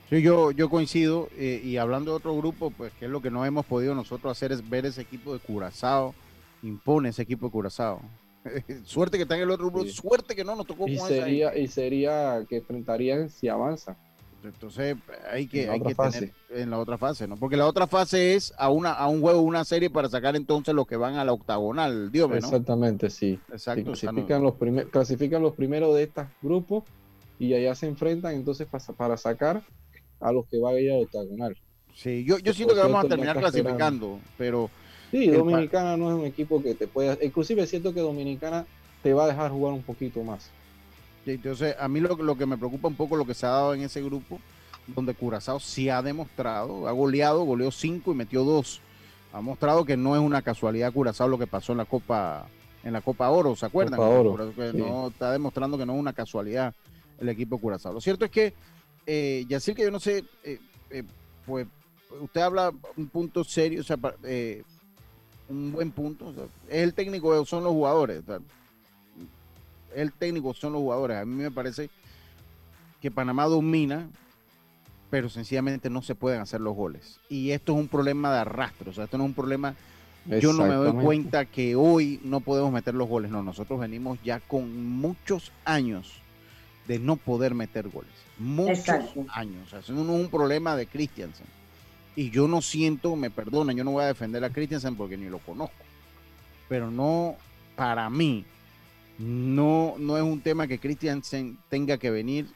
Sí, yo, yo coincido, eh, y hablando de otro grupo, pues que es lo que no hemos podido nosotros hacer es ver ese equipo de Curazao, impone ese equipo de Curazao. suerte que está en el otro grupo, Sí. suerte que no nos tocó Y con esa sería, y sería que enfrentarían si avanza. Entonces hay que, En la hay que tener en la otra fase, ¿no? Porque la otra fase es a una a un juego, una serie para sacar entonces los que van a la octagonal, Dios. Exactamente, sí. Exacto, Sí, o sea, no- clasifican, los primer- clasifican los primeros de estos grupos y allá se enfrentan entonces para, para sacar a los que van a ir al octagonal. Sí, yo, yo siento que vamos a terminar clasificando, pero Sí, Dominicana no es un equipo que te pueda. Inclusive siento que Dominicana te va a dejar jugar un poquito más. Entonces, a mí lo, lo que me preocupa un poco lo que se ha dado en ese grupo, donde Curazao sí ha demostrado, ha goleado, goleó 5 y metió 2. Ha mostrado que no es una casualidad Curazao lo que pasó en la Copa en la Copa Oro, ¿se acuerdan? Copa Oro, Curazao que sí. no está demostrando que no es una casualidad el equipo Curazao. Lo cierto es que, eh, Yacir, que yo no sé, eh, eh, pues usted habla un punto serio, o sea, eh, un buen punto, o sea, es el técnico, son los jugadores. o sea, el técnico son los jugadores. A mí me parece que Panamá domina, pero sencillamente no se pueden hacer los goles. Y esto es un problema de arrastre, o sea, esto no es un problema... Yo no me doy cuenta que hoy no podemos meter los goles. No, nosotros venimos ya con muchos años de no poder meter goles. Muchos Exacto. años. O sea, es un problema de Christiansen. Y yo no siento, me perdonen, yo no voy a defender a Christiansen porque ni lo conozco. Pero no, para mí, no, no es un tema que Christiansen tenga que venir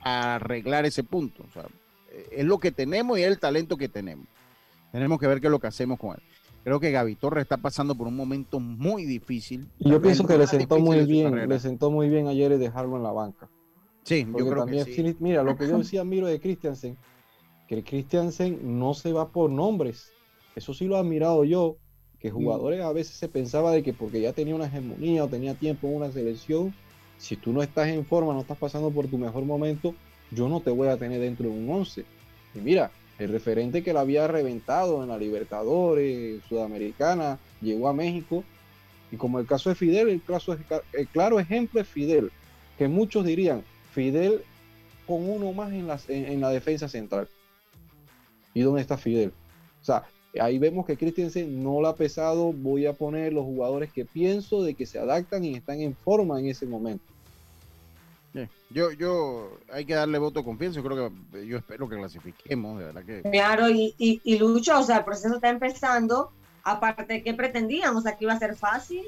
a arreglar ese punto. O sea, eh, es lo que tenemos y es el talento que tenemos. Tenemos que ver qué es lo que hacemos con él. Creo que Gaby Torres está pasando por un momento muy difícil. Y yo pienso que le sentó muy bien, le sentó muy bien ayer dejarlo en la banca. Sí, yo Porque creo también, que sí. Mira, lo que yo decía, miro de Christiansen, que el Christiansen no se va por nombres. Eso sí lo he admirado yo, que jugadores a veces se pensaba de que porque ya tenía una hegemonía o tenía tiempo en una selección, si tú no estás en forma, no estás pasando por tu mejor momento, yo no te voy a tener dentro de un 11. Y mira, el referente que la había reventado en la Libertadores, Sudamericana, llegó a México, y como el caso de Fidel, el, caso es- el claro ejemplo es Fidel, que muchos dirían, Fidel con uno más en, las- en- en la defensa central. ¿Y dónde está Fidel? O sea, ahí vemos que Christensen no la ha pesado. Voy a poner los jugadores que pienso de que se adaptan y están en forma en ese momento. Yo, yo, hay que darle voto de confianza. Yo creo que, yo espero que clasifiquemos, de verdad que. Claro, y, y, y Lucho, o sea, el proceso está empezando. Aparte de que pretendíamos, que iba a ser fácil,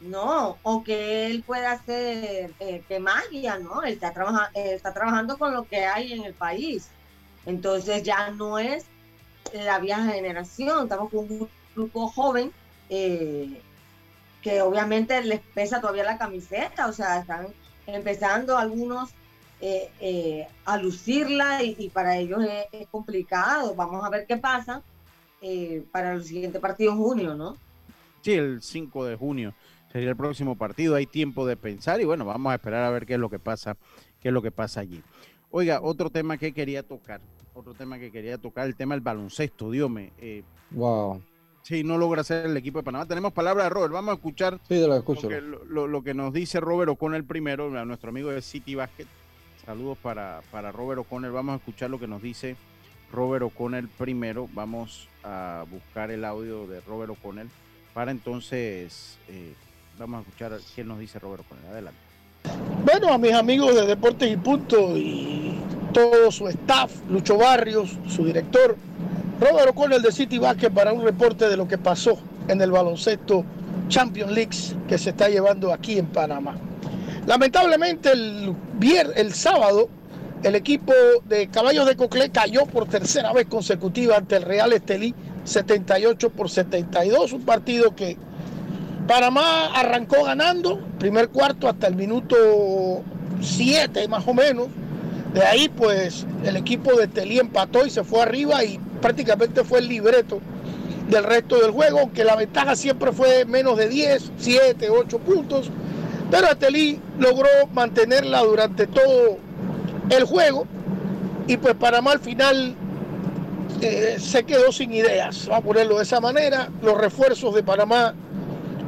no, o que él pueda hacer eh, que magia, ¿no? Él está, trabaja, eh, está trabajando con lo que hay en el país. Entonces ya no es la vieja generación, estamos con un grupo joven eh, que obviamente les pesa todavía la camiseta, o sea, están empezando algunos eh, eh, a lucirla y, para ellos es, complicado. Vamos a ver qué pasa para el siguiente partido en junio, ¿no? Sí, el 5 de junio sería el próximo partido. Hay tiempo de pensar y bueno, vamos a esperar a ver qué es lo que pasa, qué es lo que pasa allí. Oiga, otro tema que quería tocar, otro tema que quería tocar, el tema del baloncesto, Dios me. Eh, wow. Sí, no logra ser el equipo de Panamá. Tenemos palabra de Robert. Vamos a escuchar sí, lo, escucho. Lo, que, nos dice Robert O'Connell primero, a nuestro amigo de City Basket. Saludos para, para Robert O'Connell. Vamos a escuchar lo que nos dice Robert O'Connell primero. Vamos a buscar el audio de Robert O'Connell para entonces, eh, vamos a escuchar qué nos dice Robert O'Connell. Adelante. Bueno, a mis amigos de Deportes y Punto y todo su staff, Lucho Barrios, su director, Robert O'Connell de City Basket para un reporte de lo que pasó en el baloncesto Champions League que se está llevando aquí en Panamá. Lamentablemente el, el sábado el equipo de Caballos de Coclé cayó por tercera vez consecutiva ante el Real Estelí 78 por 72, un partido que Panamá arrancó ganando, primer cuarto hasta el minuto 7 más o menos. De ahí pues el equipo de Telí empató y se fue arriba y prácticamente fue el libreto del resto del juego, aunque la ventaja siempre fue menos de 10, 7, 8 puntos. Pero Telí logró mantenerla durante todo el juego y pues Panamá al final eh, se quedó sin ideas, vamos a ponerlo de esa manera. Los refuerzos de Panamá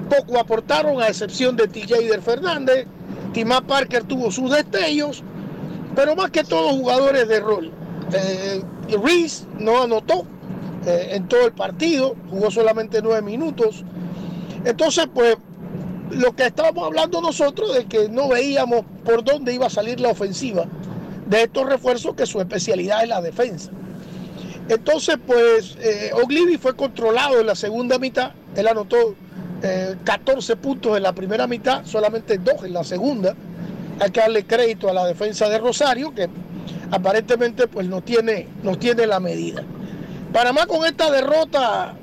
poco aportaron, a excepción de TJ Fernández. Timá Parker tuvo sus destellos, pero más que todos jugadores de rol. Eh, Reese no anotó eh, en todo el partido, jugó solamente nueve minutos. Entonces, pues, lo que estábamos hablando nosotros de que no veíamos por dónde iba a salir la ofensiva de estos refuerzos, que su especialidad es la defensa. Entonces, pues, eh, fue controlado en la segunda mitad. Él anotó 14 eh, puntos en la primera mitad, solamente dos en la segunda. Hay que darle crédito a la defensa de Rosario, que aparentemente pues no tiene, no tiene la medida. Panamá con esta derrota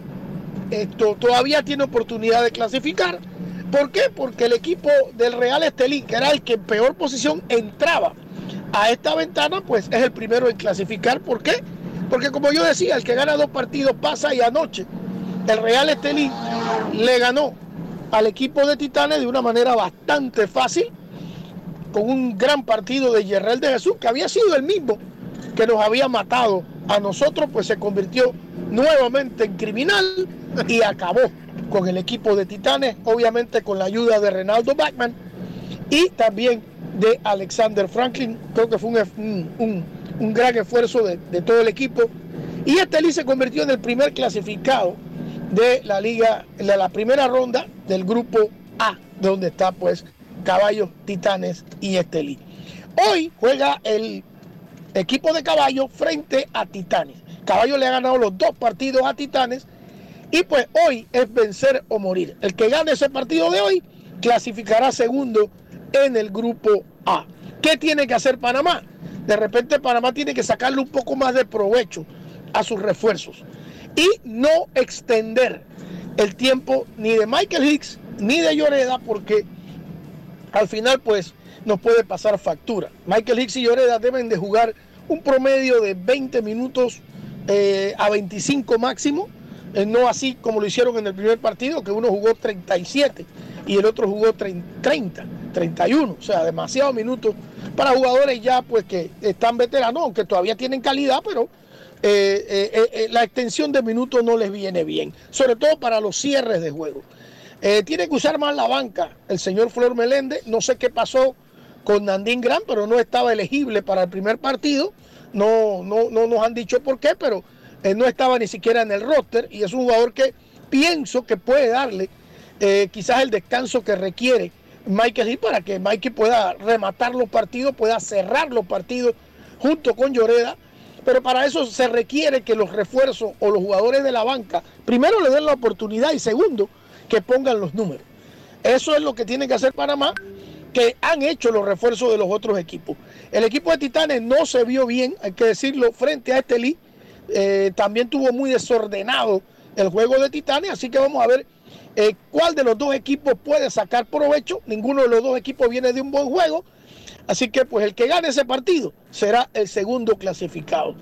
esto, todavía tiene oportunidad de clasificar. ¿Por qué? Porque el equipo del Real Estelín, que era el que en peor posición entraba a esta ventana, pues es el primero en clasificar. ¿Por qué? Porque como yo decía, el que gana dos partidos pasa y anoche el Real Estelí le ganó al equipo de Titanes de una manera bastante fácil, con un gran partido de Yerrel de Jesús, que había sido el mismo que nos había matado a nosotros, pues se convirtió nuevamente en criminal y acabó con el equipo de Titanes, obviamente con la ayuda de Renaldo Backman y también de Alexander Franklin. Creo que fue un, gran esfuerzo de, todo el equipo. Y Estelí se convirtió en el primer clasificado de la liga, de la primera ronda del grupo A, donde está pues Caballos, Titanes y Estelí. Hoy juega el equipo de Caballos frente a Titanes. Caballo le ha ganado los dos partidos a Titanes y pues hoy es vencer o morir. El que gane ese partido de hoy clasificará segundo en el grupo A. ¿Qué tiene que hacer Panamá? De repente Panamá tiene que sacarle un poco más de provecho a sus refuerzos y no extender el tiempo ni de Michael Hicks ni de Lloreda porque al final pues nos puede pasar factura. Michael Hicks y Lloreda deben de jugar un promedio de 20 minutos eh, a 25 máximo, eh, no así como lo hicieron en el primer partido, que uno jugó 37 y el otro jugó 30, 31, o sea, demasiados minutos para jugadores ya pues que están veteranos, aunque todavía tienen calidad, pero eh, la extensión de minutos no les viene bien, sobre todo para los cierres de juego. Tiene que usar más la banca el señor Flor Meléndez, no sé qué pasó con Nandín Gran, pero no estaba elegible para el primer partido, no, no, no nos han dicho por qué, pero no estaba ni siquiera en el roster y es un jugador que pienso que puede darle quizás el descanso que requiere Hill para que Mikey pueda rematar los partidos, pueda cerrar los partidos junto con Lloreda. Pero para eso se requiere que los refuerzos o los jugadores de la banca, primero le den la oportunidad y segundo, que pongan los números. Eso es lo que tiene que hacer Panamá, que han hecho los refuerzos de los otros equipos. El equipo de Titanes no se vio bien, hay que decirlo, frente a este. Eh, también tuvo muy desordenado el juego de Titanes, así que vamos a ver eh, cuál de los dos equipos puede sacar provecho. Ninguno de los dos equipos viene de un buen juego, así que pues el que gane ese partido será el segundo clasificado.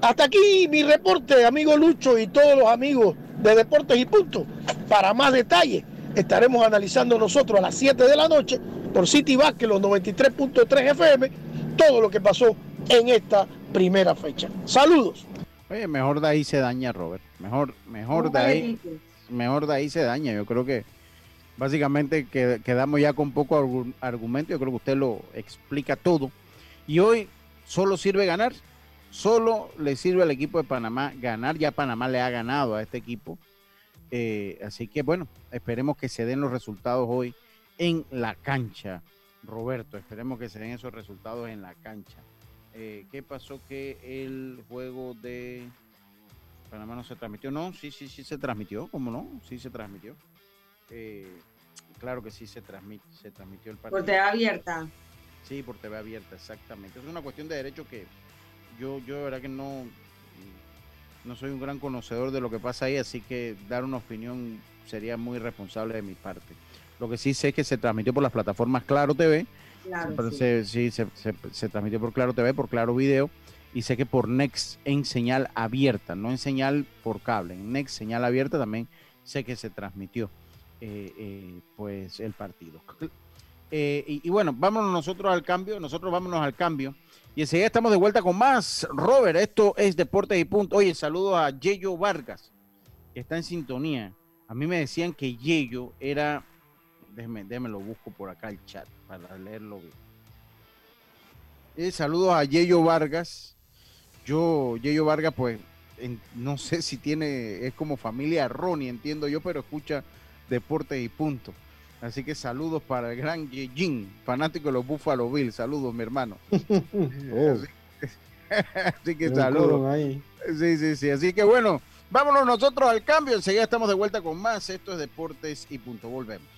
Hasta aquí mi reporte, amigo Lucho y todos los amigos de Deportes y Punto. Para más detalles estaremos analizando nosotros a las 7 de la noche por City Basket, los 93.3 FM, todo lo que pasó en esta primera fecha. Saludos. Oye, mejor de ahí se daña, Robert. Mejor, mejor de ahí, mejor de ahí se daña. Yo creo que básicamente que, quedamos ya con poco argumento. Yo creo que usted lo explica todo. Y hoy solo sirve ganar. Solo le sirve al equipo de Panamá ganar. Ya Panamá le ha ganado a este equipo. Eh, así que bueno, esperemos que se den los resultados hoy en la cancha. Roberto, esperemos que se den esos resultados en la cancha. Eh, ¿Qué pasó que el juego de Panamá no se transmitió? No, sí, sí, sí se transmitió, ¿cómo no? Sí se transmitió. Eh, claro que sí se, transmite, se transmitió el partido. Por TV abierta. Sí, por TV abierta, exactamente. Es una cuestión de derecho que yo, yo de verdad que no, no soy un gran conocedor de lo que pasa ahí, así que dar una opinión sería muy responsable de mi parte. Lo que sí sé es que se transmitió por las plataformas Claro TV sí, se, transmitió por Claro TV, por Claro Video y sé que por Next en señal abierta, no en señal por cable, en Next señal abierta también sé que se transmitió eh, eh, pues el partido. Eh, y, bueno, vámonos nosotros al cambio, nosotros vámonos al cambio y enseguida estamos de vuelta con más. Robert, esto es Deportes y Punto. Oye, saludo a Yeyo Vargas, que está en sintonía. A mí me decían que Yeyo era Déjeme, déjeme lo busco por acá el chat para leerlo bien. Eh, saludos a Yeyo Vargas. Yo, Yeyo Vargas, pues, no sé si tiene, es como familia Ronnie, entiendo yo, pero escucha deportes y punto. Así que saludos para el gran Yejin, fanático de los Buffalo Bills. Saludos, mi hermano. Oh. Así, que saludos. Sí, sí, sí. Así que bueno, vámonos nosotros al cambio. Enseguida estamos de vuelta con más. Esto es Deportes y punto. Volvemos.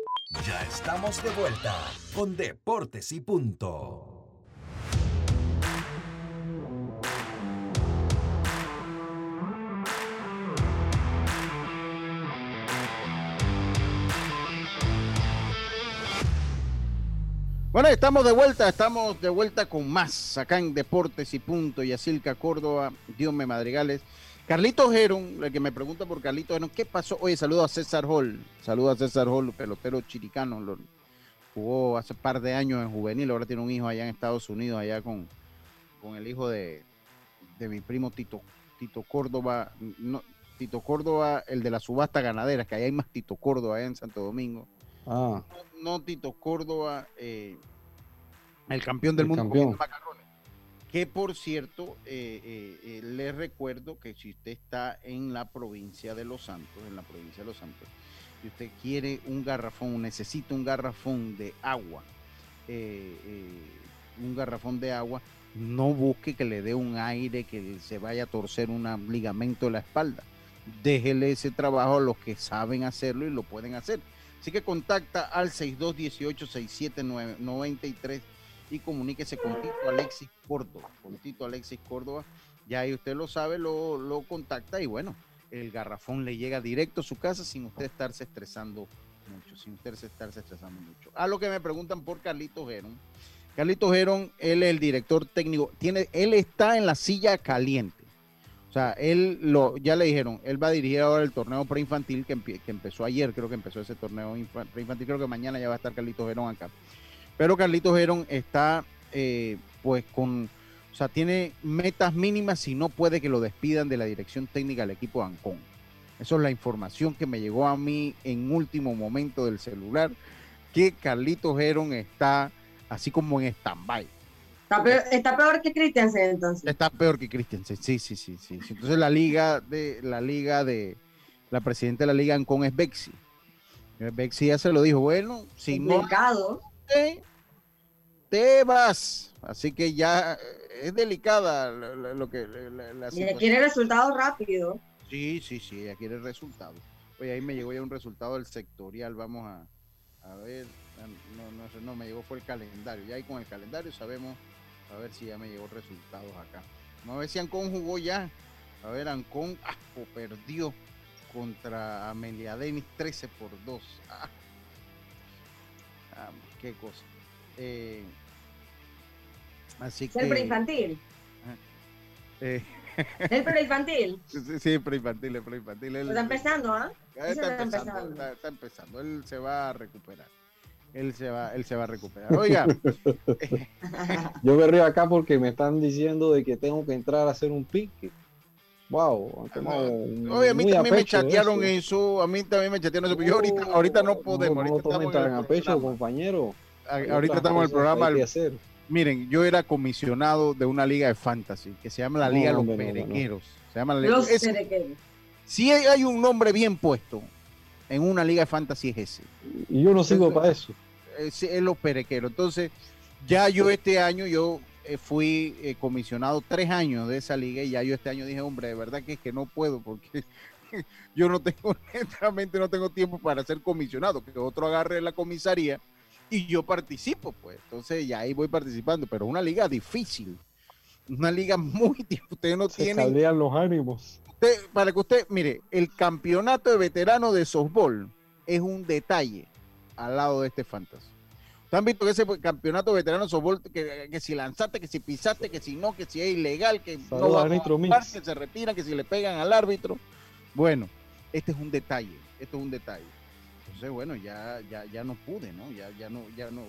Ya estamos de vuelta con Deportes y Punto. Bueno, estamos de vuelta, estamos de vuelta con más acá en Deportes y Punto. Yacilca Córdoba, Dios me Madrigales. Carlito Geron, el que me pregunta por Carlito Geron, ¿qué pasó? Oye, saludo a César Hall, saludo a César Hall, pelotero chiricano, lo, jugó hace par de años en juvenil, ahora tiene un hijo allá en Estados Unidos, allá con, con el hijo de, mi primo Tito, Tito Córdoba. Tito Córdoba, el de la subasta ganadera, que ahí hay más Tito Córdoba allá en Santo Domingo. Ah, No, no Tito Córdoba, eh, el campeón del El mundo campeón. Que por cierto, eh, eh, eh, les recuerdo que si usted está en la provincia de Los Santos, en la provincia de Los Santos, y usted quiere un garrafón, necesita un garrafón de agua, eh, un garrafón de agua, no busque que le dé un aire, que se vaya a torcer un ligamento de la espalda. Déjele ese trabajo a los que saben hacerlo y lo pueden hacer. Así que contacta al 6218-6793 y comuníquese con Tito Alexis Córdoba. Con Tito Alexis Córdoba, ya ahí usted lo sabe, lo, lo contacta y bueno, el garrafón le llega directo a su casa sin usted estarse estresando mucho, sin usted estarse estresando mucho. A lo que me preguntan por Carlitos Gerón. Carlitos Gerón, él es el director técnico, tiene, él está en la silla caliente. O sea, él lo, ya le dijeron, él va a dirigir ahora el torneo preinfantil que, que empezó ayer, creo que empezó ese torneo infa- preinfantil, creo que mañana ya va a estar Carlitos Gerón acá. Pero Carlitos Gerón está, eh, pues, con, o sea, tiene metas mínimas si no puede que lo despidan de la dirección técnica del equipo de Ancón. Eso es la información que me llegó a mí en último momento del celular, que Carlitos Gerón está así como en stand-by. Está peor, está peor que Christiansen entonces. Está peor que Christensen, sí, sí, sí, sí. Entonces la liga de la liga de la presidenta de la liga Ancon es Bexi. Bexi ya se lo dijo, bueno, si no Complicado. Te, te vas. Así que ya eh, es delicada la- lo que la, la- quiere resultados rápidos. Sí, sí, sí, ella quiere resultados. Oye, ahí me llegó ya un resultado del sectorial, vamos a, a ver, ah, no, no, no, me llegó fue el calendario, ya ahí con el calendario sabemos, a ver si ya me llegó resultados acá. Vamos a ver si Ancón jugó ya, a ver, Ancón, oh, perdió contra Amelia Denis 13 por 2. Ah, Ah, qué cosa. Eh, así Es el que... preinfantil. eh, El preinfantil. Sí, sí, preinfantil, es preinfantil. Está empezando, ¿ah? Ese está, está empezando, empezando. Está, está empezando. Él se va a recuperar. Él se va, él se va a recuperar. Oiga, yo me río acá porque me están diciendo de que tengo que entrar a hacer un pique. Wow, oye, a mí también me chatearon eso. A mí también me chatearon eso. pero yo ahorita, ahorita no podemos. No, no ahorita estamos en el tan a pecho, compañero. A- ahorita estamos en el programa. que hay que hacer. Miren, yo era comisionado de una liga de fantasy que se llama la Liga los no, no, no. Perequeros. Se llama la Liga. Los es- cerequeros. si hay, hay un nombre bien puesto en una liga de fantasy es ese. Y yo no sigo para eso. es, es los perequeros. Entonces, ya yo este año, yo eh, fui eh, comisionado tres años de esa liga y ya yo este año dije, hombre, de verdad que es que no puedo porque yo no tengo, honestamente no tengo tiempo para ser comisionado, que otro agarre la comisaría y yo participo, pues. Entonces ya ahí voy participando, pero una liga difícil, una liga muy difícil. Ustedes no Se tienen caldean los ánimos. usted- para que usted, mire, el campeonato de veterano de softball es un detalle al lado de este fantasy. ¿Ustedes han visto que ese campeonato veterano softball, que, que si lanzaste, que si pisaste, que si no, que si es ilegal, que no Saludos va a jugar, que se retiran, que si le pegan al árbitro? Bueno, este es un detalle, esto es un detalle. Entonces, bueno, ya, ya, ya no pude, ¿no? Ya, ya no, ya no,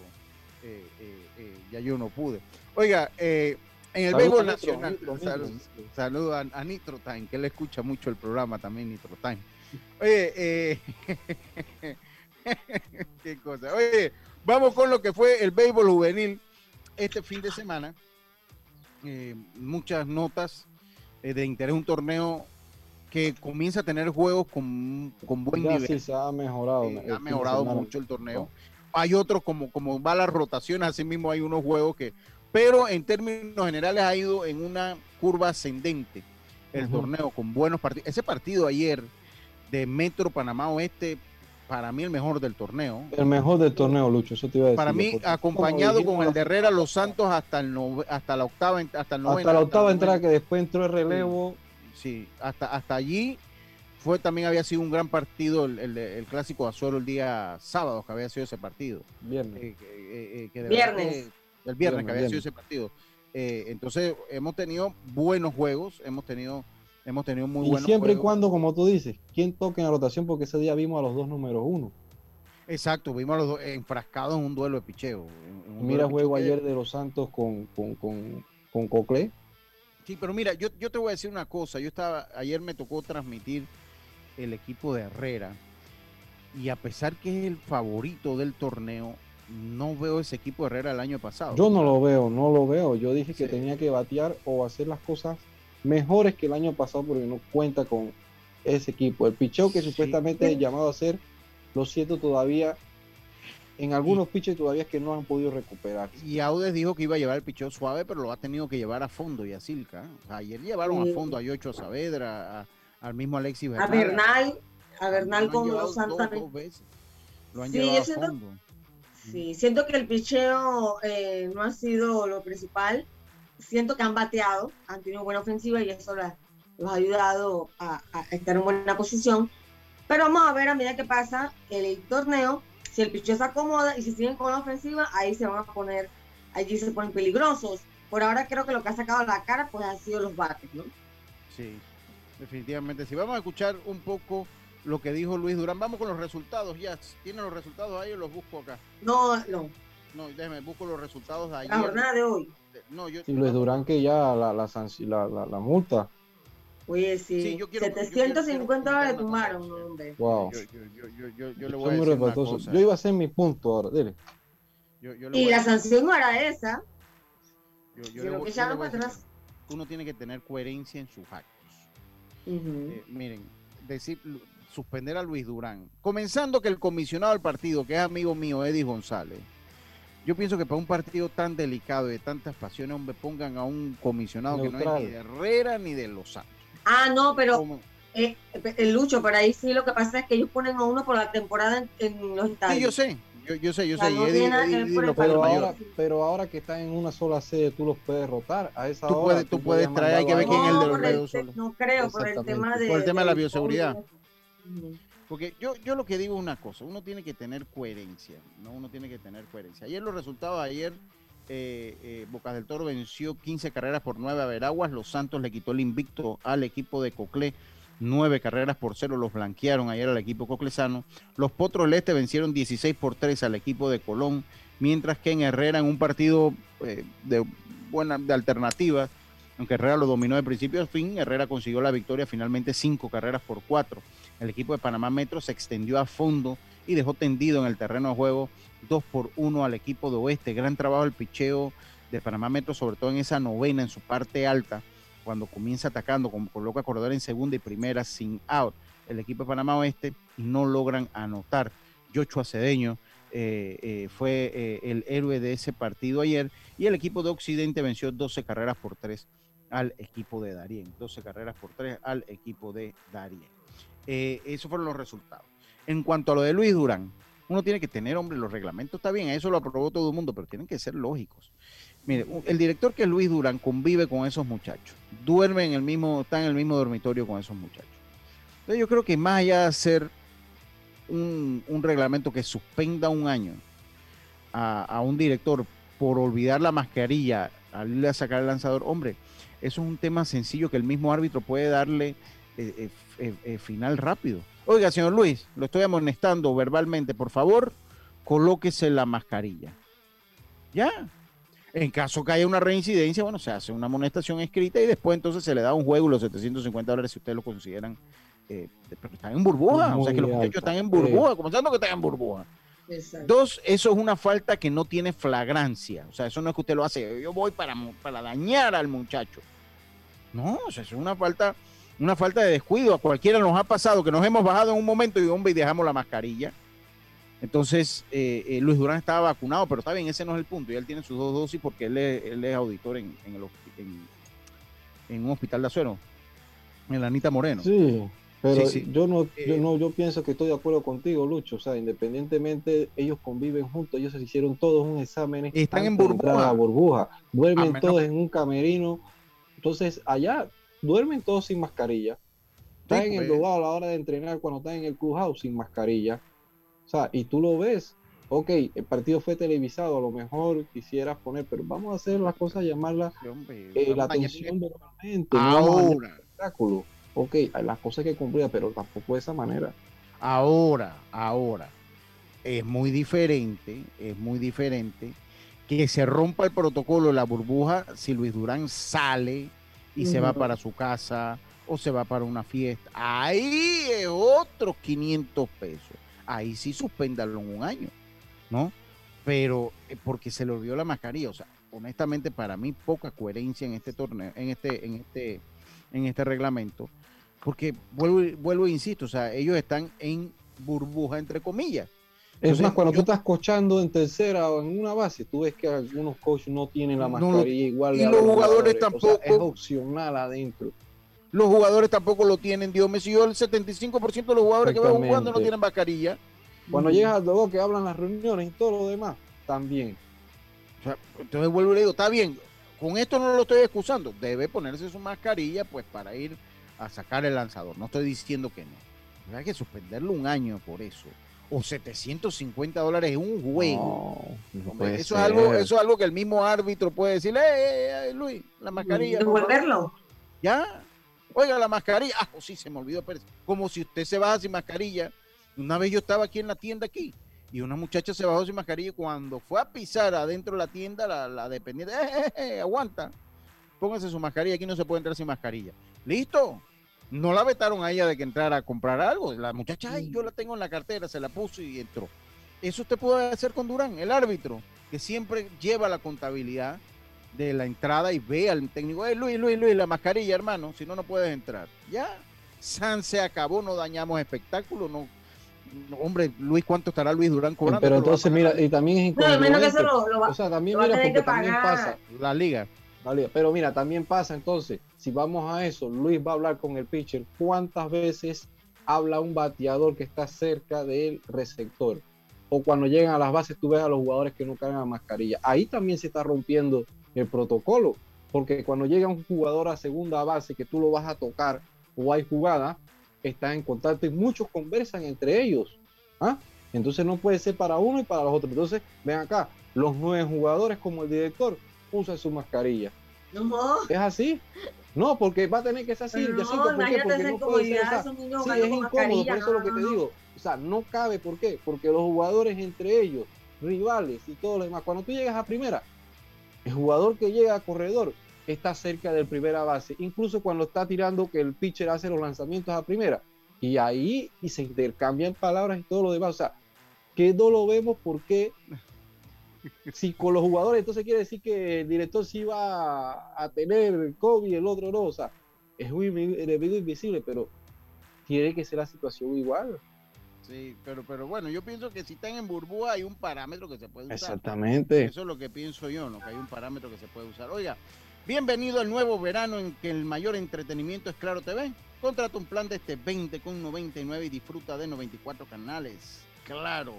eh, eh, eh, ya yo no pude. Oiga, en el Saludos béisbol nacional, Nitro, Nitro. sal- saludo a, a Nitro Time, que él escucha mucho el programa también, Nitro Time. Oye, qué cosa. Oye, vamos con lo que fue el béisbol juvenil este fin de semana. Eh, muchas notas eh, de interés, un torneo que comienza a tener juegos con, con buen Ya nivel. sí se ha mejorado. Fin ha mejorado mucho el torneo. Hay otros, como, como va las rotaciones, así mismo hay unos juegos que, pero en términos generales ha ido en una curva ascendente el torneo con buenos partidos. Ese partido ayer de Metro Panamá Oeste, para mí el mejor del torneo. El mejor del torneo, Lucho, eso te iba a decir. Para mí, acompañado con el de Herrera Los Santos hasta el nove- hasta la octava, hasta el noveno. Hasta la octava entrada que después entró el relevo. Sí, hasta, hasta allí fue también había sido un gran partido el, el, el clásico de Azuero el día sábado que había sido ese partido. Viernes. Eh, eh, eh, que de verdad Viernes. que- el viernes, Viernes, que había sido ese partido. Eh, entonces hemos tenido buenos juegos, hemos tenido, hemos tenido muy y buenos siempre y cuando, como tú dices, ¿quién toque en la rotación? Porque ese día vimos a los dos números uno. Exacto, vimos a los dos enfrascados en un duelo de picheo. en- Mira juego picheo ayer de los Santos con, con, con, con Coclé. Sí, pero mira, yo, yo te voy a decir una cosa. Yo estaba, ayer me tocó transmitir el equipo de Herrera. Y a pesar que es el favorito del torneo, no veo ese equipo de Herrera el año pasado. Yo no lo veo, no lo veo. Yo dije que tenía que batear o hacer las cosas mejores que el año pasado porque no cuenta con ese equipo. El picheo que supuestamente es llamado a ser, lo siento todavía, en algunos piches todavía es que no han podido recuperar. Y Audes dijo que iba a llevar el picheo suave, pero lo ha tenido que llevar a fondo y a Silca. O sea, ayer llevaron a fondo a Yocho Saavedra, a- al mismo Alexis A Bernal. Bernal, a Bernal Lo han con los Santos dos- también. dos veces. Lo han Sí, llevado yo a siento- fondo. Sí, siento que el picheo eh, no ha sido lo principal. Siento que han bateado, han tenido buena ofensiva y eso la- los ha ayudado a, a estar en buena posición. Pero vamos a ver a medida que pasa el torneo, si el picheo se acomoda y si siguen con la ofensiva, ahí se van a poner, allí se ponen peligrosos. Por ahora creo que lo que ha sacado la cara pues ha sido los bates, ¿no? Sí, definitivamente. Si vamos a escuchar un poco lo que dijo Luis Durán, vamos con los resultados ya. ¿Tienen los resultados ahí o los busco acá? No, no. No, déjeme, busco los resultados de ayer. La jornada de hoy. No, yo, Y Luis Durán que ya la, la, sanci- la, la- la multa. Oye, sí, Sí, yo quiero- yo quiero- 750 dólares no, hombre. Wow. Yo, yo, yo, yo, yo, yo le voy a decir una respetuosos. cosa. Yo iba a hacer mi punto ahora, dile. Yo- yo le Y la sanción no era esa. yo- yo le que yo le echaron voy a para decir, atrás. Uno tiene que tener coherencia en sus actos. Eh, miren, decir, suspender a Luis Durán. Comenzando que el comisionado del partido, que es amigo mío, Eddie González, yo pienso que para un partido tan delicado y de tantas pasiones, hombre, pongan a un comisionado que no es ni de Herrera ni de Los Santos. Ah, no, pero Como- eh, el Lucho, pero ahí sí lo que pasa es que ellos ponen a uno por la temporada en, en los estadios. Sí, yo sé, yo, yo sé, yo sé. no Eddie- Eddie- Eddie por el Pero ahora, pero ahora que están en una sola sede, tú los puedes rotar. A esa Tú hora, puedes- tú puedes traer, hay que ver quién es el a- de los por el no creo, por el tema de... Por el tema de la bioseguridad. Porque yo, yo lo que digo es una cosa, uno tiene que tener coherencia, ¿no? Uno tiene que tener coherencia. Ayer los resultados, ayer eh, eh, Bocas del Toro venció 15 carreras por 9 a Veraguas, Los Santos le quitó el invicto al equipo de Coclé, 9 carreras por 0, los blanquearon ayer al equipo coclesano. Los Potros del Este vencieron 16 por 3 al equipo de Colón, mientras que en Herrera en un partido eh, de buena de alternativas, aunque Herrera lo dominó de principio a fin, Herrera consiguió la victoria finalmente 5 carreras por 4. El equipo de Panamá Metro se extendió a fondo y dejó tendido en el terreno de juego 2 por 1 al equipo de Oeste. Gran trabajo el picheo de Panamá Metro, sobre todo en esa novena, en su parte alta, cuando comienza atacando, como coloca corredor en segunda y primera sin out. El equipo de Panamá Oeste no logran anotar. Yocho Acedeño eh, eh, fue eh, el héroe de ese partido ayer y el equipo de Occidente venció 12 carreras por 3 al equipo de Darien. 12 carreras por 3 al equipo de Darien. Eh, esos fueron los resultados. En cuanto a lo de Luis Durán, uno tiene que tener, hombre, los reglamentos está bien, eso lo aprobó todo el mundo, pero tienen que ser lógicos. Mire, el director que es Luis Durán convive con esos muchachos, duerme en el mismo, está en el mismo dormitorio con esos muchachos. Entonces yo creo que más allá de hacer un, un reglamento que suspenda un año a, a un director por olvidar la mascarilla al irle a sacar el lanzador, hombre, es un tema sencillo que el mismo árbitro puede darle eh, eh, eh, final rápido. Oiga, señor Luis, lo estoy amonestando verbalmente, por favor, colóquese la mascarilla. Ya. En caso que haya una reincidencia, bueno, se hace una amonestación escrita y después entonces se le da un juego y los 750 dólares si ustedes lo consideran. eh, pero están en burbuja, o sea que los muchachos están en Sí. burbuja, comenzando que están en burbuja. Exacto. Dos, eso es una falta que no tiene flagrancia. O sea, eso no es que usted lo hace, yo voy para, para dañar al muchacho. No, o sea, es una falta, una falta de descuido. A cualquiera nos ha pasado que nos hemos bajado en un momento y hombre y dejamos la mascarilla. Entonces, eh, eh, Luis Durán estaba vacunado, pero está bien, ese no es el punto. Y él tiene sus dos dosis porque él es, él es auditor en, en, el hospi- en- en un hospital de Azuero, en la Anita Moreno. Sí, pero Sí, sí. yo no, Eh, yo no, yo pienso que estoy de acuerdo contigo, Lucho. O sea, independientemente, ellos conviven juntos, ellos se hicieron todos un examen. Están en burbuja, A duermen todos en un camerino. Entonces, allá duermen todos sin mascarilla. Están en el lugar a la hora de entrenar cuando están en el clubhouse sin mascarilla. O sea, y tú lo ves. Ok, el partido fue televisado, a lo mejor quisieras poner, pero vamos a hacer las cosas, hombre, eh, la atención verbalmente. no vamos a dañar Ahora. el espectáculo. Ok, hay las cosas que cumplir, pero tampoco de esa manera. Ahora, ahora, es muy diferente, es muy diferente que se rompa el protocolo de la burbuja si Luis Durán sale y se va para su casa o se va para una fiesta. Ahí es otros 500 pesos. Ahí sí suspéndalo en un año, ¿no? Pero eh, porque se le olvidó la mascarilla, o sea, honestamente para mí poca coherencia en este torneo, en este, en este, en este reglamento, porque vuelvo, vuelvo e insisto, o sea, ellos están en burbuja entre comillas. Es más, cuando yo- tú estás cochando en tercera o en una base, tú ves que algunos coaches no tienen la No mascarilla igual. y los jugadores O sea, tampoco. es opcional adentro. Los jugadores tampoco lo tienen, Dios me siguió el 75% de los jugadores que van jugando no tienen mascarilla. Cuando Mm. llegas al dogo que hablan las reuniones y todo lo demás, también. O sea, entonces vuelvo y le digo, está bien, con esto no lo estoy excusando, debe ponerse su mascarilla pues para ir a sacar el lanzador, no estoy diciendo que no. Pero hay que suspenderlo un año por eso. O 750 dólares en un juego. No, no Hombre, puede eso, es algo, eso es algo que el mismo árbitro puede decirle, "Eh, eh, eh, Luis, la mascarilla. por favor". Devolverlo. Ya. Oiga, la mascarilla. Ah, oh, sí, se me olvidó. espérese. Como si usted se baja sin mascarilla. Una vez yo estaba aquí en la tienda aquí y una muchacha se bajó sin mascarilla y cuando fue a pisar adentro de la tienda, la, la dependiente, eh, eh, eh, aguanta. Póngase su mascarilla, aquí no se puede entrar sin mascarilla. Listo. No la vetaron a ella de que entrara a comprar algo. La muchacha, ay, yo la tengo en la cartera, se la puso y entró. Eso usted puede hacer con Durán, el árbitro, que siempre lleva la contabilidad de la entrada y ve al técnico, "Eh, Luis, Luis, Luis, la mascarilla, hermano, si no, no puedes entrar. Ya, San se acabó, no dañamos espectáculo, no. no, hombre, Luis, ¿cuánto estará Luis Durán cobrando? Pero entonces, mira, y también es No, al menos que eso incongruente. lo, lo va, O sea, también lo mira, tener porque que también pagar. pasa. la liga. Pero mira, también pasa entonces, si vamos a eso, Luis va a hablar con el pitcher. ¿Cuántas veces habla un bateador que está cerca del receptor? O cuando llegan a las bases, tú ves a los jugadores que no cargan mascarilla. Ahí también se está rompiendo el protocolo. Porque cuando llega un jugador a segunda base que tú lo vas a tocar o hay jugada, están en contacto y muchos conversan entre ellos. ¿ah? Entonces no puede ser para uno y para los otros. Entonces, ven acá, los nueve jugadores como el director usan su mascarilla. No, ¿Es así? No, porque va a tener que ser así. No, ¿por qué? imagínate Porque esa no puede ser. niños sí, es incómodo, por eso es lo no, que no, te no. digo. O sea, no cabe, ¿por qué? Porque los jugadores entre ellos, rivales y todo lo demás, cuando tú llegas a primera, el jugador que llega a corredor está cerca del primera base, incluso cuando está tirando que el pitcher hace los lanzamientos a primera. Y ahí y se intercambian palabras y todo lo demás. O sea, que no lo vemos porque si con los jugadores entonces quiere decir que el director sí va a, tener COVID y el otro no. O sea, es un enemi- enemigo invisible, pero tiene que ser la situación igual. Sí, pero, pero bueno, yo pienso que si están en burbuja hay un parámetro que se puede usar. Exactamente. Eso es lo que pienso yo, ¿no? Que hay un parámetro que se puede usar. Oiga, bienvenido al nuevo verano en que el mayor entretenimiento es Claro TV. Contrata un plan de este 20 con 99 y disfruta de 94 canales. Claro.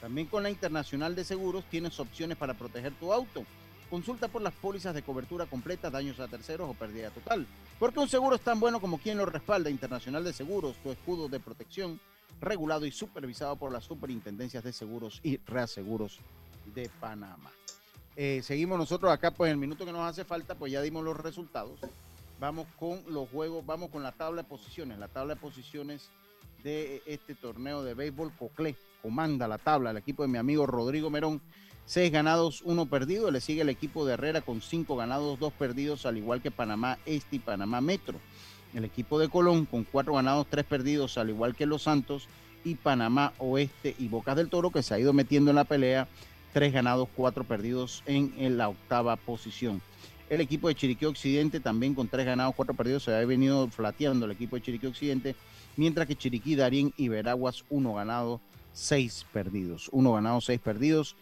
También con la Internacional de Seguros tienes opciones para proteger tu auto. Consulta por las pólizas de cobertura completa, daños a terceros o pérdida total. Porque un seguro es tan bueno como quien lo respalda. Internacional de Seguros, tu escudo de protección, regulado y supervisado por las superintendencias de seguros y reaseguros de Panamá. Eh, seguimos nosotros acá, pues el minuto que nos hace falta, pues ya dimos los resultados. Vamos con los juegos, vamos con la tabla de posiciones. La tabla de posiciones de este torneo de béisbol Coclé. Comanda la tabla el equipo de mi amigo Rodrigo Merón. Seis ganados, uno perdido. Le sigue el equipo de Herrera con cinco ganados, dos perdidos, al igual que Panamá Este y Panamá Metro. El equipo de Colón con cuatro ganados, tres perdidos, al igual que Los Santos y Panamá Oeste y Bocas del Toro, que se ha ido metiendo en la pelea. Tres ganados, cuatro perdidos en, la octava posición. El equipo de Chiriquí Occidente también con tres ganados, cuatro perdidos, se ha venido flateando el equipo de Chiriquí Occidente, mientras que Chiriquí, Darien y Veraguas, uno ganado, seis perdidos. Uno ganado, seis perdidos.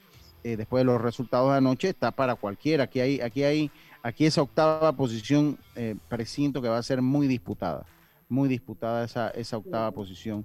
Eh, después de los resultados de anoche, está para cualquiera. Aquí hay, aquí hay, aquí esa octava posición, eh, presiento que va a ser muy disputada. Muy disputada esa, esa octava posición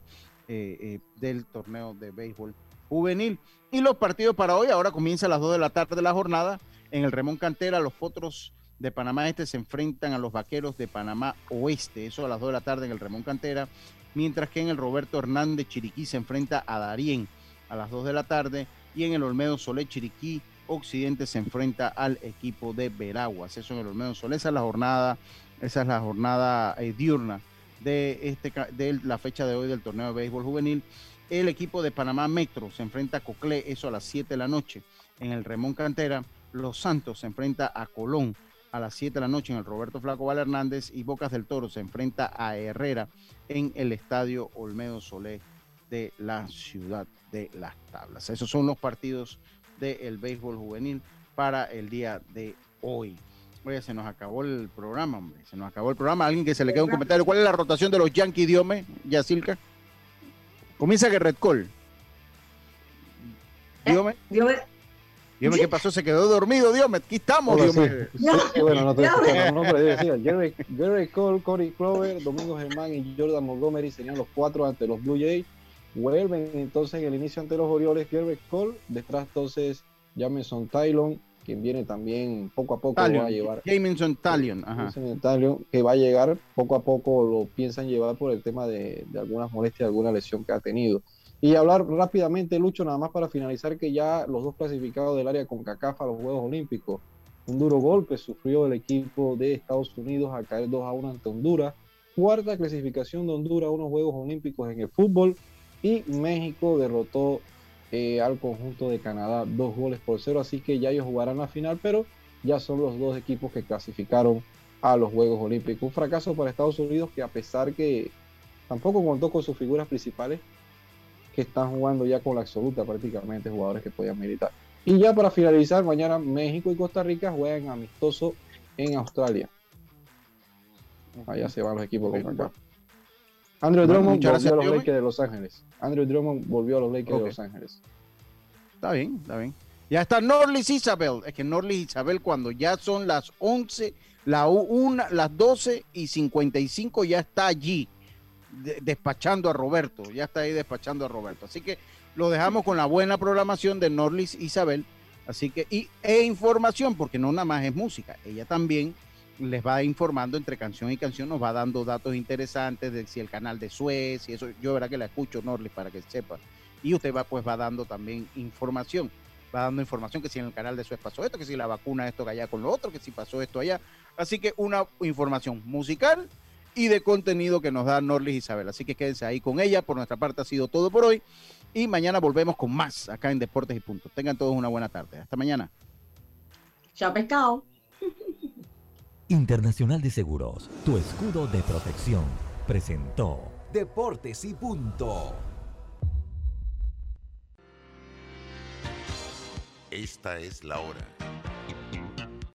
eh, eh, del torneo de béisbol juvenil. Y los partidos para hoy, ahora comienza a las 2 de la tarde de la jornada. En el Remón Cantera, los Potros de Panamá Este se enfrentan a los Vaqueros de Panamá Oeste. Eso a las 2 de la tarde en el Remón Cantera. Mientras que en el Roberto Hernández Chiriquí se enfrenta a Darién a las 2 de la tarde. Y en el Olmedo Solé Chiriquí Occidente se enfrenta al equipo de Veraguas. Eso en el Olmedo Solé. Esa es la jornada, esa es la jornada eh, diurna de, este, de la fecha de hoy del torneo de béisbol juvenil. El equipo de Panamá Metro se enfrenta a Coclé, eso a las 7 de la noche. En el Remón Cantera, Los Santos se enfrenta a Colón a las 7 de la noche en el Roberto Flaco Val Hernández y Bocas del Toro se enfrenta a Herrera en el Estadio Olmedo Solé de la ciudad de Las Tablas. Esos son los partidos del béisbol juvenil para el día de hoy. Oye, se nos acabó el programa, hombre. Se nos acabó el programa. Alguien que se le quede un comentario. ¿Cuál es la rotación de los Yankees, Diome, Yacilca? Comienza Red Cole. Diome. Diome. Diome, ¿qué pasó? Se quedó dormido, Diome. Aquí estamos, sí. Sí, bueno, no te escuchando, no, pero decía, Jerry, Cole, Corey Clover, Domingo Germán y Jordan Montgomery serían los cuatro ante los Blue Jays. Vuelven entonces en el inicio ante los Orioles, Jerry Cole, detrás entonces Jameson Tylon, quien viene también poco a poco Talion, va a llevar. Jameson Talion, ajá. Talion, que va a llegar poco a poco, lo piensan llevar por el tema de, de algunas molestias, alguna lesión que ha tenido. Y hablar rápidamente, Lucho, nada más para finalizar, que ya los dos clasificados del área con CACAF a los Juegos Olímpicos. Un duro golpe sufrió el equipo de Estados Unidos a caer 2 a 1 ante Honduras. Cuarta clasificación de Honduras a unos Juegos Olímpicos en el fútbol. Y México derrotó eh, al conjunto de Canadá dos goles por cero. Así que ya ellos jugarán la final, pero ya son los dos equipos que clasificaron a los Juegos Olímpicos. Un fracaso para Estados Unidos que a pesar que tampoco contó con sus figuras principales, que están jugando ya con la absoluta prácticamente jugadores que podían militar. Y ya para finalizar, mañana México y Costa Rica juegan amistoso en Australia. Allá se van los equipos con acá. Andrew Drummond volvió a los. Lakers de Los Ángeles. Andrew Drummond volvió a los Lakers de Los Ángeles. Está bien, está bien. Ya está Norlis Isabel. Es que Norlis Isabel, cuando ya son las 11, la una, las 12 y 55, ya está allí de- despachando a Roberto. Ya está ahí despachando a Roberto. Así que lo dejamos con la buena programación de Norlis Isabel. Así que, y, e información, porque no nada más es música. Ella también les va informando entre canción y canción, nos va dando datos interesantes de si el canal de Suez, y eso, yo verá que la escucho, Norlis, para que sepa. Y usted va, pues va dando también información, va dando información que si en el canal de Suez pasó esto, que si la vacuna esto que allá con lo otro, que si pasó esto allá. Así que una información musical y de contenido que nos da Norlis Isabel. Así que quédense ahí con ella. Por nuestra parte ha sido todo por hoy. Y mañana volvemos con más acá en Deportes y Punto. Tengan todos una buena tarde. Hasta mañana. Chao, pescado. Internacional de Seguros, tu escudo de protección, presentó Deportes y Punto. Esta es la hora.